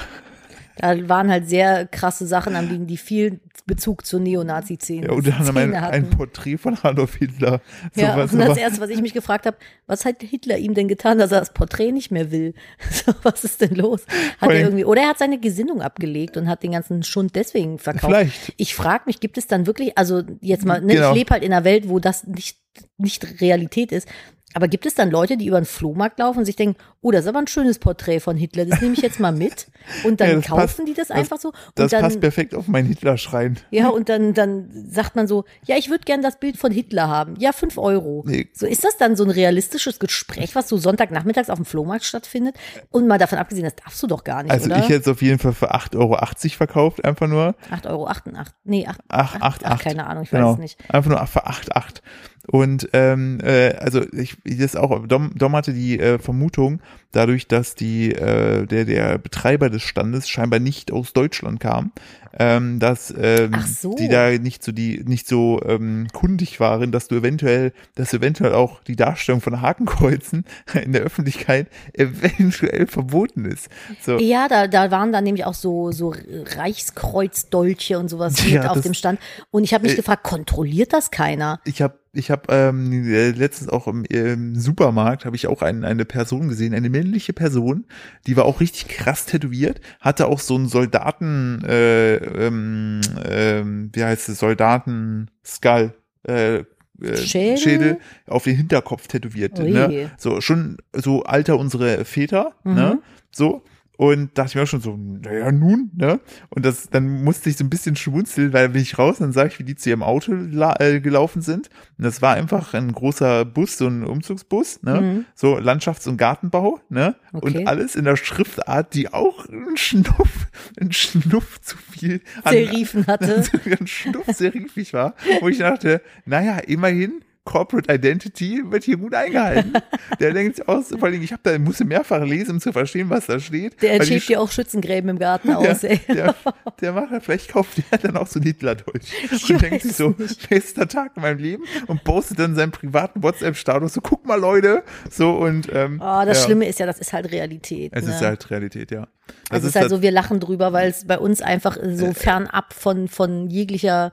Da waren halt sehr krasse Sachen am liegen, die viel Bezug zur Neonazi-Szene ja, anderem ein, Szene ein hatten. Porträt von Adolf Hitler. Ja, Sowas, und das erste, was ich mich gefragt habe, was hat Hitler ihm denn getan, dass er das Porträt nicht mehr will? So, was ist denn los? Hat er irgendwie, oder er hat seine Gesinnung abgelegt und hat den ganzen Schund deswegen verkauft. Vielleicht. Ich frage mich, gibt es dann wirklich, also jetzt mal, ne, Genau. ich lebe halt in einer Welt, wo das nicht, nicht Realität ist. Aber gibt es dann Leute, die über den Flohmarkt laufen und sich denken, oh, das ist aber ein schönes Porträt von Hitler, das nehme ich jetzt mal mit. Und dann Ja, kaufen passt- die das das- einfach so. Und Das dann, passt perfekt auf meinen Hitler-Schrein. ja, und dann, dann sagt man so, ja, ich würde gern das Bild von Hitler haben. Ja, fünf Euro. Nee. So ist das dann so ein realistisches Gespräch, was so Sonntagnachmittags auf dem Flohmarkt stattfindet? Und mal davon abgesehen, das darfst du doch gar nicht, Also oder? ich hätte es auf jeden Fall für 8,80 Euro verkauft, einfach nur. 8,88 Euro. 88, nee, 8, Ach, Ach, 8, ach, 8. keine Ahnung, ich weiß genau. es nicht. Einfach nur für 8, 8. Und ähm, äh, also ich, das auch, Dom, Dom hatte die äh, Vermutung, dadurch, dass die, äh, der, der Betreiber des Standes scheinbar nicht aus Deutschland kam, ähm, dass ähm, so. die da nicht so die nicht so ähm, kundig waren, dass du eventuell, dass eventuell auch die Darstellung von Hakenkreuzen in der Öffentlichkeit eventuell verboten ist. So. Ja, da, da waren dann nämlich auch so, so Reichskreuzdolche und sowas mit Ja, auf dem Stand. Und ich habe mich Äh, gefragt, kontrolliert das keiner? Ich habe ich hab, ähm, äh, letztens auch im, im Supermarkt habe ich auch ein, eine Person gesehen, eine männliche Person, die war auch richtig krass tätowiert, hatte auch so einen Soldaten, äh, ähm, ähm, wie heißt es, Soldaten Skull, äh, äh, Schädel? Schädel auf den Hinterkopf tätowiert. Ui. Ne? So schon so alter unsere Väter, ne? Mhm. So. Und dachte ich mir auch schon so, naja, nun, ne? Und das, dann musste ich so ein bisschen schmunzeln, weil bin ich raus und dann sage ich, wie die zu ihrem Auto äh, gelaufen sind. Und das war einfach ein großer Bus, so ein Umzugsbus, ne? Mhm. So Landschafts- und Gartenbau, ne? Okay. Und alles in der Schriftart, die auch ein Schnuff, ein Schnuff zu viel an, Serifen hatte. ein Schnuff serifig war, wo ich dachte, naja, immerhin, Corporate Identity wird hier gut eingehalten. Der denkt sich aus, vor allem, ich habe da, musste mehrfach lesen, um zu verstehen, was da steht. Der entschäft dir auch Schützengräben im Garten der, aus, ey. der, der macht halt, vielleicht kauft der dann auch so ein Hitlerdeutsch Ich und denkt sich so, nicht. bester Tag in meinem Leben und postet dann seinen privaten WhatsApp-Status, so guck mal Leute, so und ähm, Oh, das ja, Schlimme ist ja, das ist halt Realität. es ne? ist halt Realität, ja. Es ist halt so, wir lachen drüber, weil es bei uns einfach so fernab von, von jeglicher,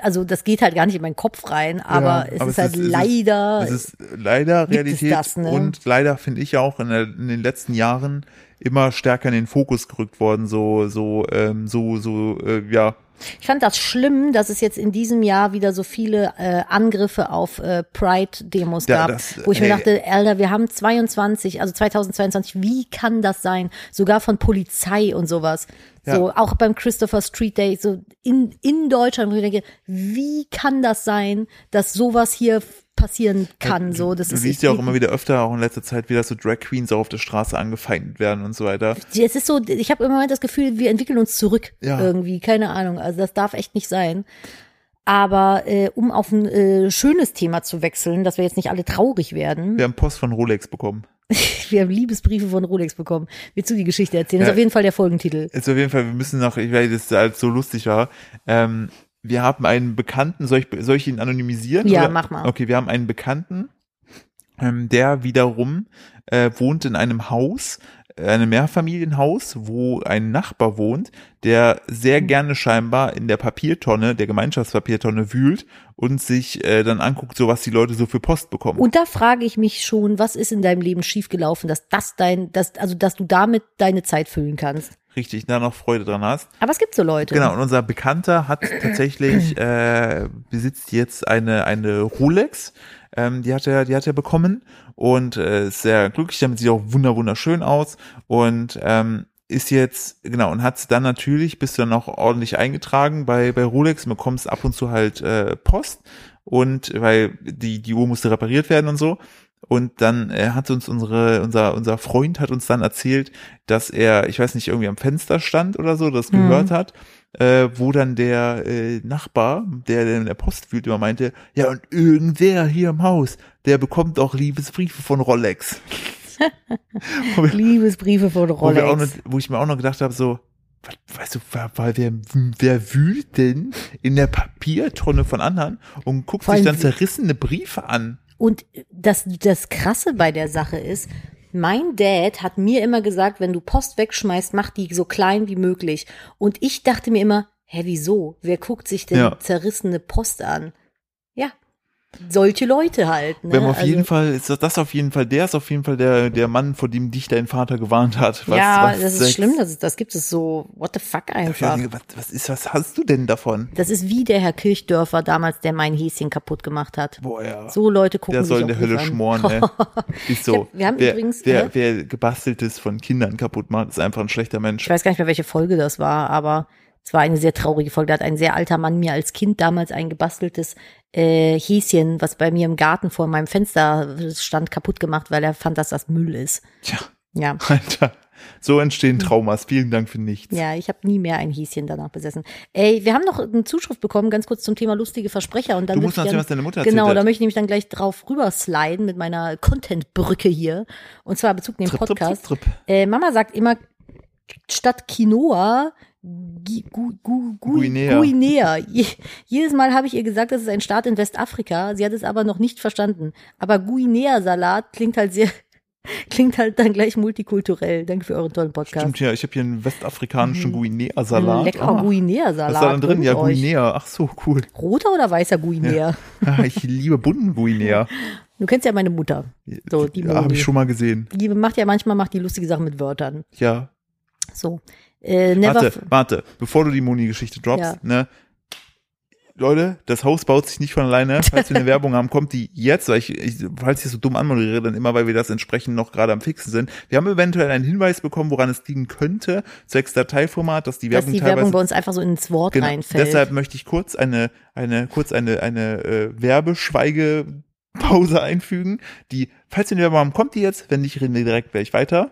also das geht halt gar nicht in meinen Kopf rein, aber es aber ist halt es ist- leider, Es ist leider es Realität das, ne? und leider finde ich auch in, der, in den letzten Jahren immer stärker in den Fokus gerückt worden, so so ähm, so so äh, ja ich fand das schlimm, dass es jetzt in diesem Jahr wieder so viele äh, Angriffe auf äh, Pride-Demos Ja, gab, das- wo ich mir ey. dachte, Alter, wir haben 22, also 2022, wie kann das sein? Sogar von Polizei und sowas. Ja. So, auch beim Christopher Street Day, so in, in Deutschland, wo ich denke, wie kann das sein, dass sowas hier passieren kann? So, das du ist siehst ja auch immer wieder öfter auch in letzter Zeit wieder so Drag Queens auch auf der Straße angefeindet werden und so weiter. Es ist so, ich habe im Moment das Gefühl, wir entwickeln uns zurück Ja. irgendwie, keine Ahnung. Also das darf echt nicht sein. Aber äh, um auf ein äh, schönes Thema zu wechseln, dass wir jetzt nicht alle traurig werden, Wir haben Post von Rolex bekommen. wir haben Liebesbriefe von Rolex bekommen. Willst du die Geschichte erzählen? Ja. ist auf jeden Fall der Folgentitel. Jetzt auf jeden Fall, wir müssen noch, ich weil das halt so lustig war. Ähm, wir haben einen Bekannten, soll ich, soll ich ihn anonymisieren? Ja, oder? mach mal. Okay, wir haben einen Bekannten, ähm, der wiederum äh, wohnt in einem Haus, einem Mehrfamilienhaus, wo ein Nachbar wohnt, der sehr gerne scheinbar in der Papiertonne, der Gemeinschaftspapiertonne wühlt und sich äh, dann anguckt, so was die Leute so für Post bekommen. Und da frage ich mich schon, was ist in deinem Leben schiefgelaufen, dass das dein, dass, also dass du damit deine Zeit füllen kannst. Richtig, da noch Freude dran hast. Aber es gibt so Leute. Genau, und unser Bekannter hat tatsächlich, äh, besitzt jetzt eine, eine Rolex, ähm, die hat er, die hat er bekommen und äh, ist sehr glücklich damit, sieht auch wunder, wunderschön aus und ähm, ist jetzt, genau, und hat dann natürlich, bist du dann auch ordentlich eingetragen bei, bei Rolex, und bekommst ab und zu halt äh, Post und weil die, die Uhr musste repariert werden und so. Und dann äh, hat uns unsere, unser, unser Freund hat uns dann erzählt, dass er, ich weiß nicht, irgendwie am Fenster stand oder so, das Mhm. gehört hat, äh, wo dann der äh, Nachbar, der der in der Post fühlt, immer meinte, ja und irgendwer hier im Haus, der bekommt auch Liebesbriefe von Rolex. wo, wir, Liebesbriefe von wo, Rolex. noch, wo ich mir auch noch gedacht habe, so, weißt du, wer, wer, wer, wühlt denn in der Papiertonne von anderen und guckt Vor sich dann zerrissene Briefe an? Und das, das Krasse bei der Sache ist, mein Dad hat mir immer gesagt, wenn du Post wegschmeißt, mach die so klein wie möglich. Und ich dachte mir immer, hä, wieso? Wer guckt sich denn Ja. zerrissene Post an? Ja, solche Leute halt. Ne? Wir haben auf Also- jeden Fall, ist das, das auf jeden Fall, der ist auf jeden Fall der, der Mann, vor dem dich dein Vater gewarnt hat. Was, ja, was das ist Sex- schlimm, das, das gibt es so, what the fuck einfach. denke, was, was ist, was hast du denn davon? Das ist wie der Herr Kirchdörfer damals, der mein Häschen kaputt gemacht hat. Boah, ja. So Leute gucken der soll in der Hölle an. schmoren, ey. Ist so. Ich hab- wir haben wer, übrigens, wer, ne? wer gebasteltes von Kindern kaputt macht, ist einfach ein schlechter Mensch. Ich weiß gar nicht mehr, welche Folge das war, aber es war eine sehr traurige Folge. Da hat ein sehr alter Mann mir als Kind damals ein gebasteltes äh, Häschen, was bei mir im Garten vor meinem Fenster stand, kaputt gemacht, weil er fand, dass das Müll ist. Tja, Ja. Alter. So entstehen Traumas. Vielen Dank für nichts. Ja, ich habe nie mehr ein Häschen danach besessen. Ey, wir haben noch eine Zuschrift bekommen, ganz kurz zum Thema lustige Versprecher. Und dann Du musst ich noch erzählen, gern- was deine Mutter Genau, da möchte ich nämlich dann gleich drauf rübersliden mit meiner Content-Brücke hier. Und zwar Bezug neben Trip, trip, Podcast. trip, trip. Äh, Mama sagt immer, statt Quinoa, Gu, Gu, Gu, Guinea. Guinea. Je, jedes Mal habe ich ihr gesagt, das ist ein Staat in Westafrika. Sie hat es aber noch nicht verstanden. Aber Guinea-Salat klingt halt sehr, klingt halt dann gleich multikulturell. Danke für euren tollen Podcast. Stimmt, ja, ich habe hier einen westafrikanischen Guinea-Salat. Mhm. Lecker Ah, Guinea-Salat. Was ist da dann drin? Ja. Guinea. Ach so, cool. Roter oder weißer Guinea? Ah, Ich liebe bunten Guinea. Du kennst ja meine Mutter. So, die ja, habe ich schon mal gesehen. Die macht ja manchmal macht die lustige Sachen mit Wörtern. Ja. So. Äh, Warte, warte, bevor du die Moni-Geschichte droppst, Ja. ne? Leute, das Haus baut sich nicht von alleine. Falls wir eine Werbung haben, kommt die jetzt, weil ich, ich falls ich so dumm anmoderiere, dann immer, weil wir das entsprechend noch gerade am Fixen sind. Wir haben eventuell einen Hinweis bekommen, woran es liegen könnte, zwecks Dateiformat, dass die dass Werbung die teilweise Werbung bei uns einfach so ins Wort Genau. reinfällt. Deshalb möchte ich kurz eine, eine, kurz eine, eine äh, Werbeschweigepause einfügen. Die, falls wir eine Werbung haben, kommt die jetzt. Wenn nicht, reden wir direkt gleich weiter.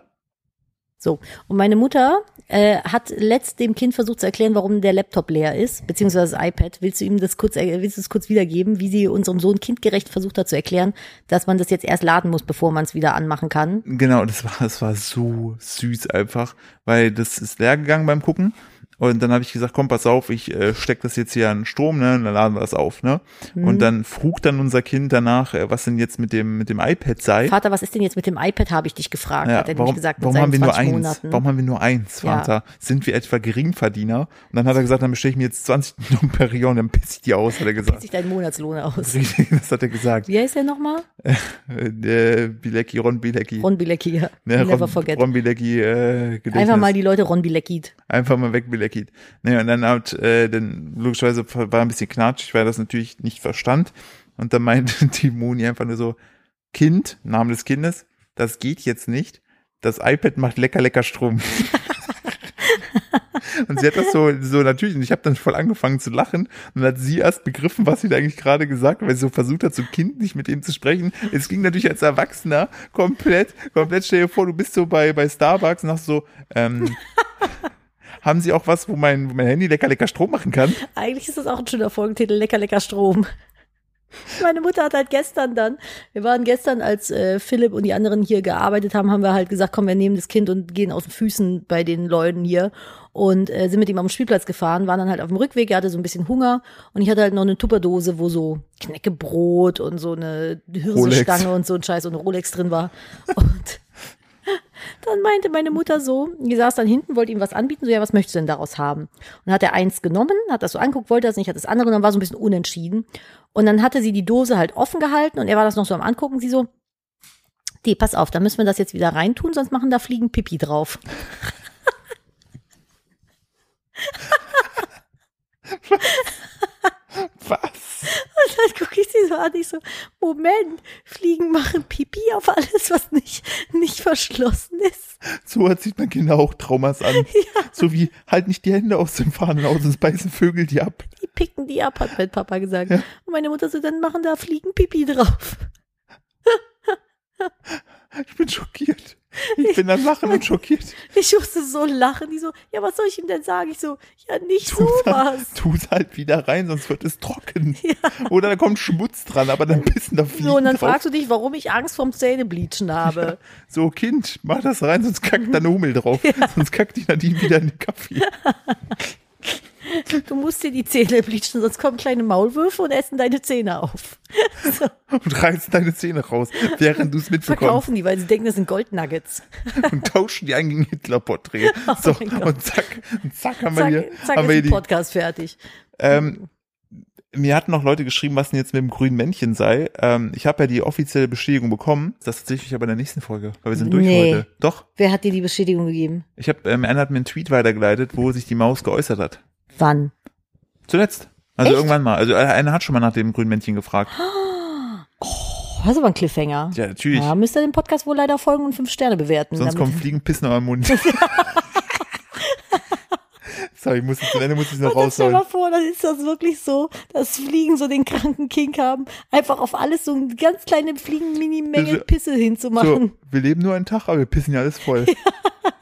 So. Und meine Mutter äh, hat letzt dem Kind versucht zu erklären, warum der Laptop leer ist, beziehungsweise das iPad. Willst du ihm das kurz, äh, willst du es kurz wiedergeben, wie sie unserem Sohn kindgerecht versucht hat zu erklären, dass man das jetzt erst laden muss, bevor man es wieder anmachen kann? Genau, das war, das war so süß einfach, weil das ist leer gegangen beim Gucken. Und dann habe ich gesagt, komm, pass auf, ich äh, steck das jetzt hier an Strom, ne? Und dann laden wir das auf, ne? Mhm. Und dann frug dann unser Kind danach, äh, was denn jetzt mit dem, mit dem iPad sei. Vater, was ist denn jetzt mit dem iPad, habe ich dich gefragt, Ja, hat er warum, nämlich gesagt, warum haben wir nur 20 eins? Monaten. Warum haben wir nur eins, Ja. Vater? Sind wir etwa Geringverdiener? Und dann hat er gesagt, dann bestelle ich mir jetzt 20 Numperion, dann piss ich die aus, hat er gesagt. sich dein Monatslohn aus. Richtig, das hat er gesagt. Wie heißt der nochmal? Äh, der Bilecki, Ron Bilecki. Ron Bilecki, ja. Ne, Never Ron, forget. Ron Bilecki, äh, Gedächtnis. Einfach mal die Leute Ron Bileckit. Einfach mal weg Bilecki. Ne, und dann hat, äh, dann logischerweise war ein bisschen knatschig, weil er das natürlich nicht verstand. Und dann meinte die Moni einfach nur so, Kind, Name des Kindes, das geht jetzt nicht. Das iPad macht lecker, lecker Strom. und sie hat das so, so natürlich, und ich habe dann voll angefangen zu lachen. Und dann hat sie erst begriffen, was sie da eigentlich gerade gesagt hat, weil sie so versucht hat, so kindlich mit ihm zu sprechen. Es ging natürlich als Erwachsener komplett, komplett, stell dir vor, du bist so bei, bei Starbucks und hast so, ähm, haben sie auch was, wo mein, wo mein Handy lecker, lecker Strom machen kann? Eigentlich ist das auch ein schöner Folgentitel, lecker, lecker Strom. Meine Mutter hat halt gestern dann, wir waren gestern, als äh, Philipp und die anderen hier gearbeitet haben, haben wir halt gesagt, komm, wir nehmen das Kind und gehen aus den Füßen bei den Leuten hier und äh, sind mit ihm am Spielplatz gefahren, waren dann halt auf dem Rückweg, er hatte so ein bisschen Hunger und ich hatte halt noch eine Tupperdose, wo so Knäckebrot und so eine Hirsestange und so ein Scheiß und Rolex drin war und dann meinte meine Mutter so, die saß dann hinten, wollte ihm was anbieten, so, ja, was möchtest du denn daraus haben? Und hat er eins genommen, hat das so anguckt, wollte das nicht, hat das andere genommen, war so ein bisschen unentschieden. Und dann hatte sie die Dose halt offen gehalten und er war das noch so am Angucken, sie so, die, pass auf, da müssen wir das jetzt wieder reintun, sonst machen da Fliegen Pipi drauf. Was? Und dann gucke ich sie so an, ich so, Moment, Fliegen machen Pipi auf alles, was nicht, nicht verschlossen ist. So erzieht man Kinder auch Traumas an. So wie, halt nicht die Hände aus dem Fahnen aus, sonst beißen Vögel die ab. Die picken die ab, hat mein Papa gesagt. Ja. Und meine Mutter so, dann machen da Fliegen Pipi drauf. Ich bin schockiert. Ich bin am Lachen und schockiert. Ich musste so lachen. Die so, ja, was soll ich ihm denn sagen? Ich so, ja, nicht Tu sowas. es halt wieder rein, sonst wird es trocken. Oder da kommt Schmutz dran, aber dann pissen da Fliegen So, und dann drauf. fragst du dich, warum ich Angst vorm Zähnebleachen habe. So, Kind, mach das rein, sonst kackt da eine Hummel drauf. Sonst kackt die Nadine wieder in den Kaffee. Du musst dir die Zähne bleachen, sonst kommen kleine Maulwürfe und essen deine Zähne auf. So, Und reißen deine Zähne raus, während du es mitbekommst. verkaufen die, weil sie denken, das sind Goldnuggets. Und tauschen die ein gegen Hitler-Porträt. So, Oh Gott. und zack, und zack haben wir Zack, hier, zack haben wir hier die, Podcast fertig. Ähm, mir hatten noch Leute geschrieben, was denn jetzt mit dem grünen Männchen sei. Ähm, ich habe ja die offizielle Bestätigung bekommen. Das tatsächlich aber in der nächsten Folge, weil wir sind durch Nee. heute. Doch. Wer hat dir die Bestätigung gegeben? Ich habe, ähm, einer hat mir einen Tweet weitergeleitet, wo sich die Maus geäußert hat. Wann? Zuletzt. Also Echt? irgendwann mal. Also äh, einer hat schon mal nach dem grünen Männchen gefragt. Oh, das ist aber ein Cliffhanger. Ja, natürlich. Ja, müsst ihr dem Podcast wohl leider folgen und fünf Sterne bewerten. Sonst damit- kommen Fliegen pissen auf den Mund. Sorry, ich muss am Ende muss ich noch dann stell rausholen. mal vor, dann ist das wirklich so, dass Fliegen so den kranken Kink haben, einfach auf alles so eine ganz kleine Fliegen-Mini-Menge Also, Pisse So, hinzumachen. wir leben nur einen Tag, aber wir pissen ja alles voll.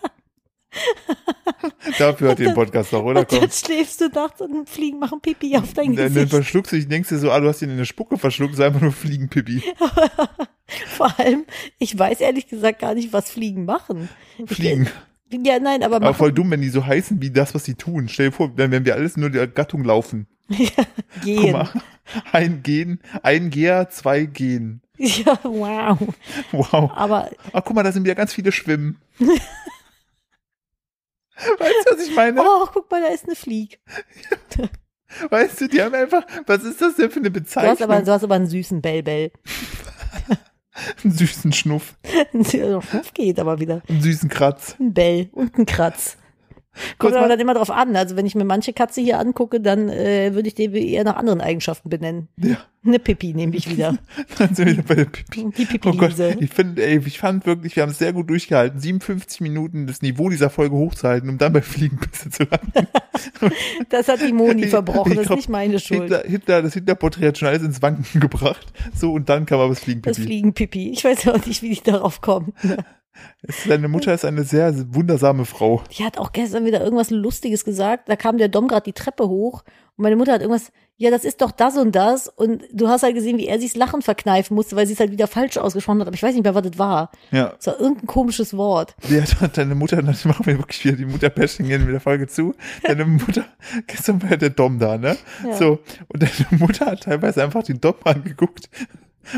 Dafür hat ihr den Podcast doch, oder? Und Komm. dann schläfst du nachts und Fliegen machen Pipi auf dein Dann, dann Gesicht. verschluckst du dich, denkst dir so, ah, du hast ihn in der Spucke verschluckt, sei einfach nur Fliegenpipi. Vor allem, ich weiß ehrlich gesagt gar nicht, was Fliegen machen. Fliegen. Ja, nein, aber Aber voll dumm, wenn die so heißen wie das, was sie tun. Stell dir vor, dann werden wir alles nur der Gattung laufen. Guck gehen. mal. Ein Gehen, ein Geher, zwei Gehen. Ja, wow. Wow. Aber Ah, guck mal, da sind wieder ganz viele Schwimmen. weißt du, was ich meine? oh, guck mal, da ist eine Flieg. Weißt du, die haben einfach, was ist das denn für eine Du hast Bezeichnung? aber, du hast aber einen süßen Bellbell. einen süßen Schnuff, Schnuff geht aber wieder. einen süßen Kratz. Ein Bell und ein Kratz. Kommt aber dann immer drauf an. Also wenn ich mir manche Katze hier angucke, dann äh, würde ich die eher nach anderen Eigenschaften benennen. Ja. Eine Pipi nehme ich wieder. Dann sind wir wieder bei der Pipi. Die Oh Gott, ich finde, ey, ich fand wirklich, wir haben es sehr gut durchgehalten, 57 Minuten das Niveau dieser Folge hochzuhalten, um dann bei Fliegenpisse zu landen. das hat die Moni Ich- verbrochen, ich das glaub, ist nicht meine Schuld. Hitler, Hitler, das Hitler-Porträt hat schon alles ins Wanken gebracht. So, und dann kam aber das das Fliegenpipi. Fliegenpipi. Ich weiß auch nicht, wie die darauf kommen. Deine Mutter ist eine sehr wundersame Frau. Die hat auch gestern wieder irgendwas Lustiges gesagt. Da kam der Dom gerade die Treppe hoch und meine Mutter hat irgendwas, ja, das ist doch das und das. Und du hast halt gesehen, wie er sich's Lachen verkneifen musste, weil sie es halt wieder falsch ausgesprochen hat. Aber ich weiß nicht mehr, was das war. Ja. Es war irgendein komisches Wort. Hat deine Mutter, dann machen wir wirklich wieder die Mutter-Bashing in der Folge zu. Deine Mutter, gestern war ja der Dom da, ne? Ja. So, und deine Mutter hat teilweise einfach den Dom angeguckt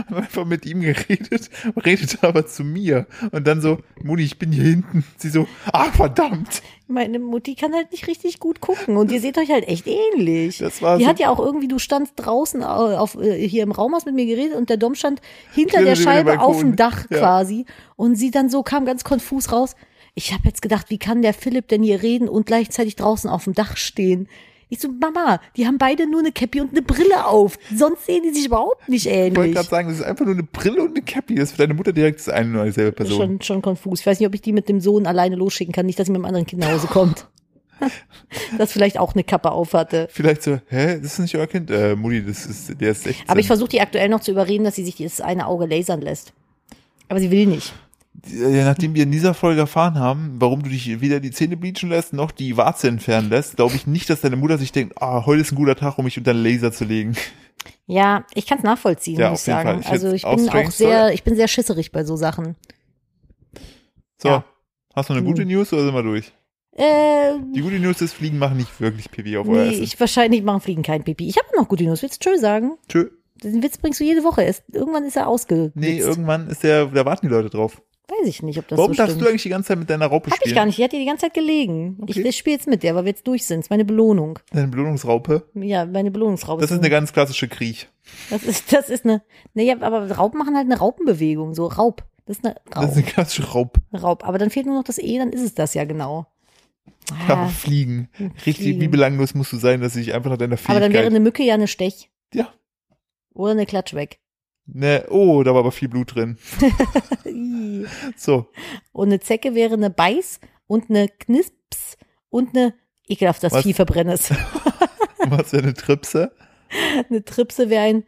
und einfach mit ihm geredet, redet aber zu mir. Und dann so, Muni, ich bin hier hinten. Sie so, ah, verdammt. Meine Mutti kann halt nicht richtig gut gucken und ihr seht euch halt echt ähnlich. Das war die so- hat ja auch irgendwie, du standst draußen au- auf, äh, hier im Raum, hast mit mir geredet und der Dom stand hinter der Scheibe auf dem Dach Ja. quasi und sie dann so kam ganz konfus raus. Ich habe jetzt gedacht, wie kann der Philipp denn hier reden und gleichzeitig draußen auf dem Dach stehen? Ich so, Mama, die haben beide nur eine Cappy und eine Brille auf. Sonst sehen die sich überhaupt nicht Ich wollte ähnlich. gerade sagen, das ist einfach nur eine Brille und eine Cappy. Das ist für deine Mutter direkt das eine und dieselbe Das ist Person. schon, schon konfus. Ich weiß nicht, ob ich die mit dem Sohn alleine losschicken kann, nicht, dass sie mit dem anderen Kind nach Hause kommt. das vielleicht auch eine Kappe auf hatte. Vielleicht so, hä, das ist nicht euer Kind? Äh, Mutti, das ist, der ist 16. Aber ich versuche die aktuell noch zu überreden, dass sie sich das eine Auge lasern lässt. Aber sie will nicht. Ja, nachdem wir in dieser Folge erfahren haben, warum du dich weder die Zähne bleachen lässt, noch die Warze entfernen lässt, glaube ich nicht, dass deine Mutter sich denkt, ah, heute ist ein guter Tag, um mich unter den Laser zu legen. Ja, ich kann es nachvollziehen, Ja, muss ich sagen. Ich also ich bin auch sehr, ich bin sehr schisserig bei so Sachen. So, Ja. hast du eine gute Hm. News oder sind wir durch? Äh, Die gute News ist, Fliegen machen nicht wirklich Pipi auf euer nee, Essen. ich wahrscheinlich machen Fliegen kein Pipi. Ich habe noch gute News. Willst du tschö sagen? Tschö. Den Witz bringst du jede Woche erst. Irgendwann ist er ausge. Nee, irgendwann ist der, da warten die Leute drauf. Weiß ich nicht, ob das Warum so darfst stimmt. du eigentlich die ganze Zeit mit deiner Raupe Hab spielen? ich gar nicht. Die hat dir die ganze Zeit gelegen. Okay. Ich spiele jetzt mit der, weil wir jetzt durch sind. Das ist meine Belohnung. Deine Belohnungsraupe? Ja, meine Belohnungsraube. Das ist eine ganz klassische Kriech. Das ist, das ist eine, naja, aber Raupen machen halt eine Raupenbewegung, so Raub. Das ist eine Das Raub. ist eine klassische Raub. Raub. Aber dann fehlt nur noch das E, dann ist es das ja genau. Aber Ah, Fliegen. Richtig, Fliegen. wie belanglos musst du sein, dass du dich einfach nach deiner aber Fähigkeit... dann wäre eine Mücke ja eine Stech. ja. Oder eine Klatsch weg. Ne, oh, da war aber viel Blut drin. So, und eine Zecke wäre eine Beiß und eine Knisps und eine ekelhaft das Was? Vieh verbrennes. was für eine Tripse? eine Tripse wäre ein,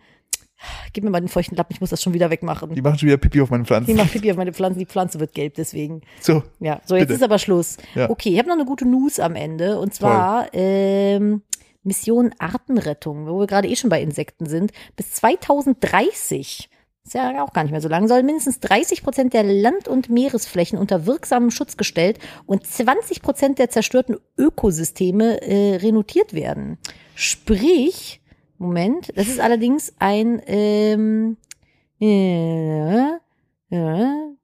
gib mir mal den feuchten Lappen, ich muss das schon wieder wegmachen. Die machen schon wieder Pipi auf meine Die Pflanzen. macht Pipi auf meine Pflanze, die Pflanze wird gelb, deswegen. So, Ja, so jetzt Bitte. ist aber Schluss. Ja. Okay, ich habe noch eine gute News am Ende und zwar ähm, Mission Artenrettung, wo wir gerade eh schon bei Insekten sind. Bis 2030, ist ja auch gar nicht mehr so lang, sollen mindestens 30 Prozent der Land- und Meeresflächen unter wirksamen Schutz gestellt und 20 Prozent der zerstörten Ökosysteme äh, renotiert werden. Sprich, Moment, das ist allerdings ein ähm, äh, äh,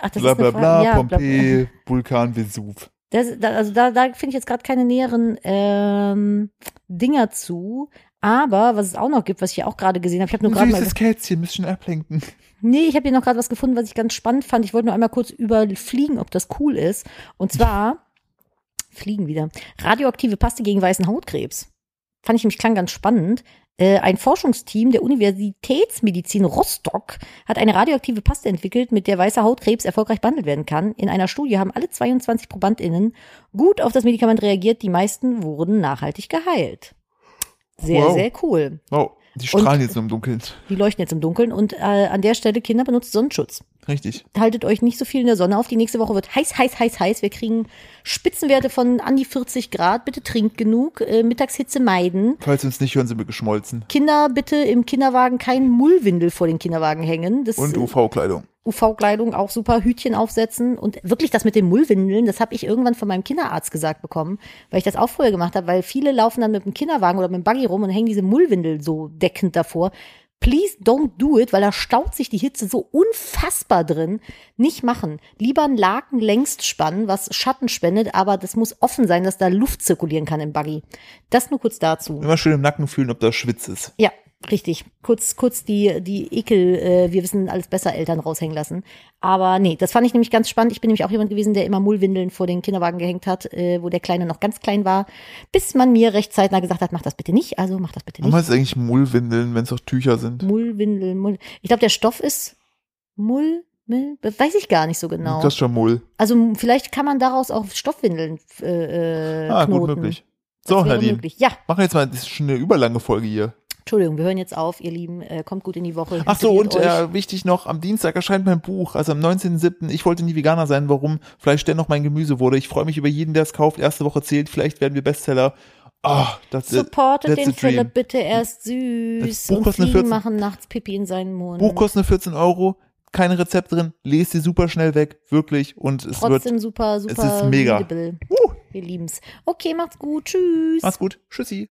Ach, das bla ist bla eine Frage. bla, ja, Pompeii, Vulkan, Vesuv. Das, da, also da, da finde ich jetzt gerade keine näheren ähm, Dinger zu. Aber was es auch noch gibt, was ich hier auch gerade gesehen habe, ich habe nur gerade mal. süßes Kätzchen, müsst schon ablenken. Nee, ich habe hier noch gerade was gefunden, was ich ganz spannend fand. Ich wollte nur einmal kurz überfliegen, ob das cool ist. Und zwar Fliegen wieder. Radioaktive Paste gegen weißen Hautkrebs. Fand ich nämlich klang ganz spannend. Äh, ein Forschungsteam der Universitätsmedizin Rostock hat eine radioaktive Paste entwickelt, mit der weißer Hautkrebs erfolgreich behandelt werden kann. In einer Studie haben alle 22 ProbandInnen gut auf das Medikament reagiert. Die meisten wurden nachhaltig geheilt. Sehr, Wow. sehr cool. Oh, die strahlen jetzt nur im Dunkeln. Die leuchten jetzt im Dunkeln und äh, an der Stelle Kinder benutzt Sonnenschutz. Richtig. haltet euch nicht so viel in der Sonne auf. Die nächste Woche wird heiß, heiß, heiß, heiß. Wir kriegen Spitzenwerte von an die 40 Grad. Bitte trinkt genug. Äh, Mittagshitze meiden. Falls uns nicht hören, sind wir geschmolzen. Kinder bitte im Kinderwagen kein Mullwindel vor den Kinderwagen hängen. Das Und UV-Kleidung. UV-Kleidung auch super, Hütchen aufsetzen und wirklich das mit den Mullwindeln, das habe ich irgendwann von meinem Kinderarzt gesagt bekommen, weil ich das auch vorher gemacht habe, weil viele laufen dann mit dem Kinderwagen oder mit dem Buggy rum und hängen diese Mullwindel so deckend davor. Please don't do it, weil da staut sich die Hitze so unfassbar drin. Nicht machen. Lieber einen Laken längst spannen, was Schatten spendet, aber das muss offen sein, dass da Luft zirkulieren kann im Buggy. Das nur kurz dazu. Immer schön im Nacken fühlen, ob da Schwitz ist. Ja, richtig. Kurz, kurz die, die Ekel, äh, wir wissen alles besser, Eltern raushängen lassen. Aber nee, das fand ich nämlich ganz spannend. Ich bin nämlich auch jemand gewesen, der immer Mullwindeln vor den Kinderwagen gehängt hat, äh, wo der Kleine noch ganz klein war, bis man mir recht zeitnah gesagt hat, mach das bitte nicht, also mach das bitte Warum nicht. heißt es eigentlich Mullwindeln, wenn es doch Tücher sind? Mullwindeln, Mull. Ich glaube, der Stoff ist Mull, Mull, weiß ich gar nicht so genau. Das ist schon Mull. Also vielleicht kann man daraus auch Stoffwindeln äh, äh, Ah, knoten. gut möglich. So, Nadine. möglich. Ja, Machen wir jetzt mal, das ist schon eine überlange Folge hier. Entschuldigung, wir hören jetzt auf, ihr Lieben. Äh, kommt gut in die Woche. Ach so, und euch. äh, wichtig noch, am Dienstag erscheint mein Buch, also am 19.07. Ich wollte nie Veganer sein, warum Fleisch dennoch mein Gemüse wurde. Ich freue mich über jeden, der es kauft. Erste Woche zählt, vielleicht werden wir Bestseller. Ah, das Supportet that's den. Philipp bitte, er ist süß. Das Buch und Fliegen 14 machen nachts Pipi in seinen Mund. Buch kostet nur 14 Euro, keine Rezepte drin, lest sie super schnell weg, wirklich. Und es Trotzdem wird, super, super ist mega. uh, Wir lieben's. Okay, macht's gut. Tschüss. mach's gut, tschüssi.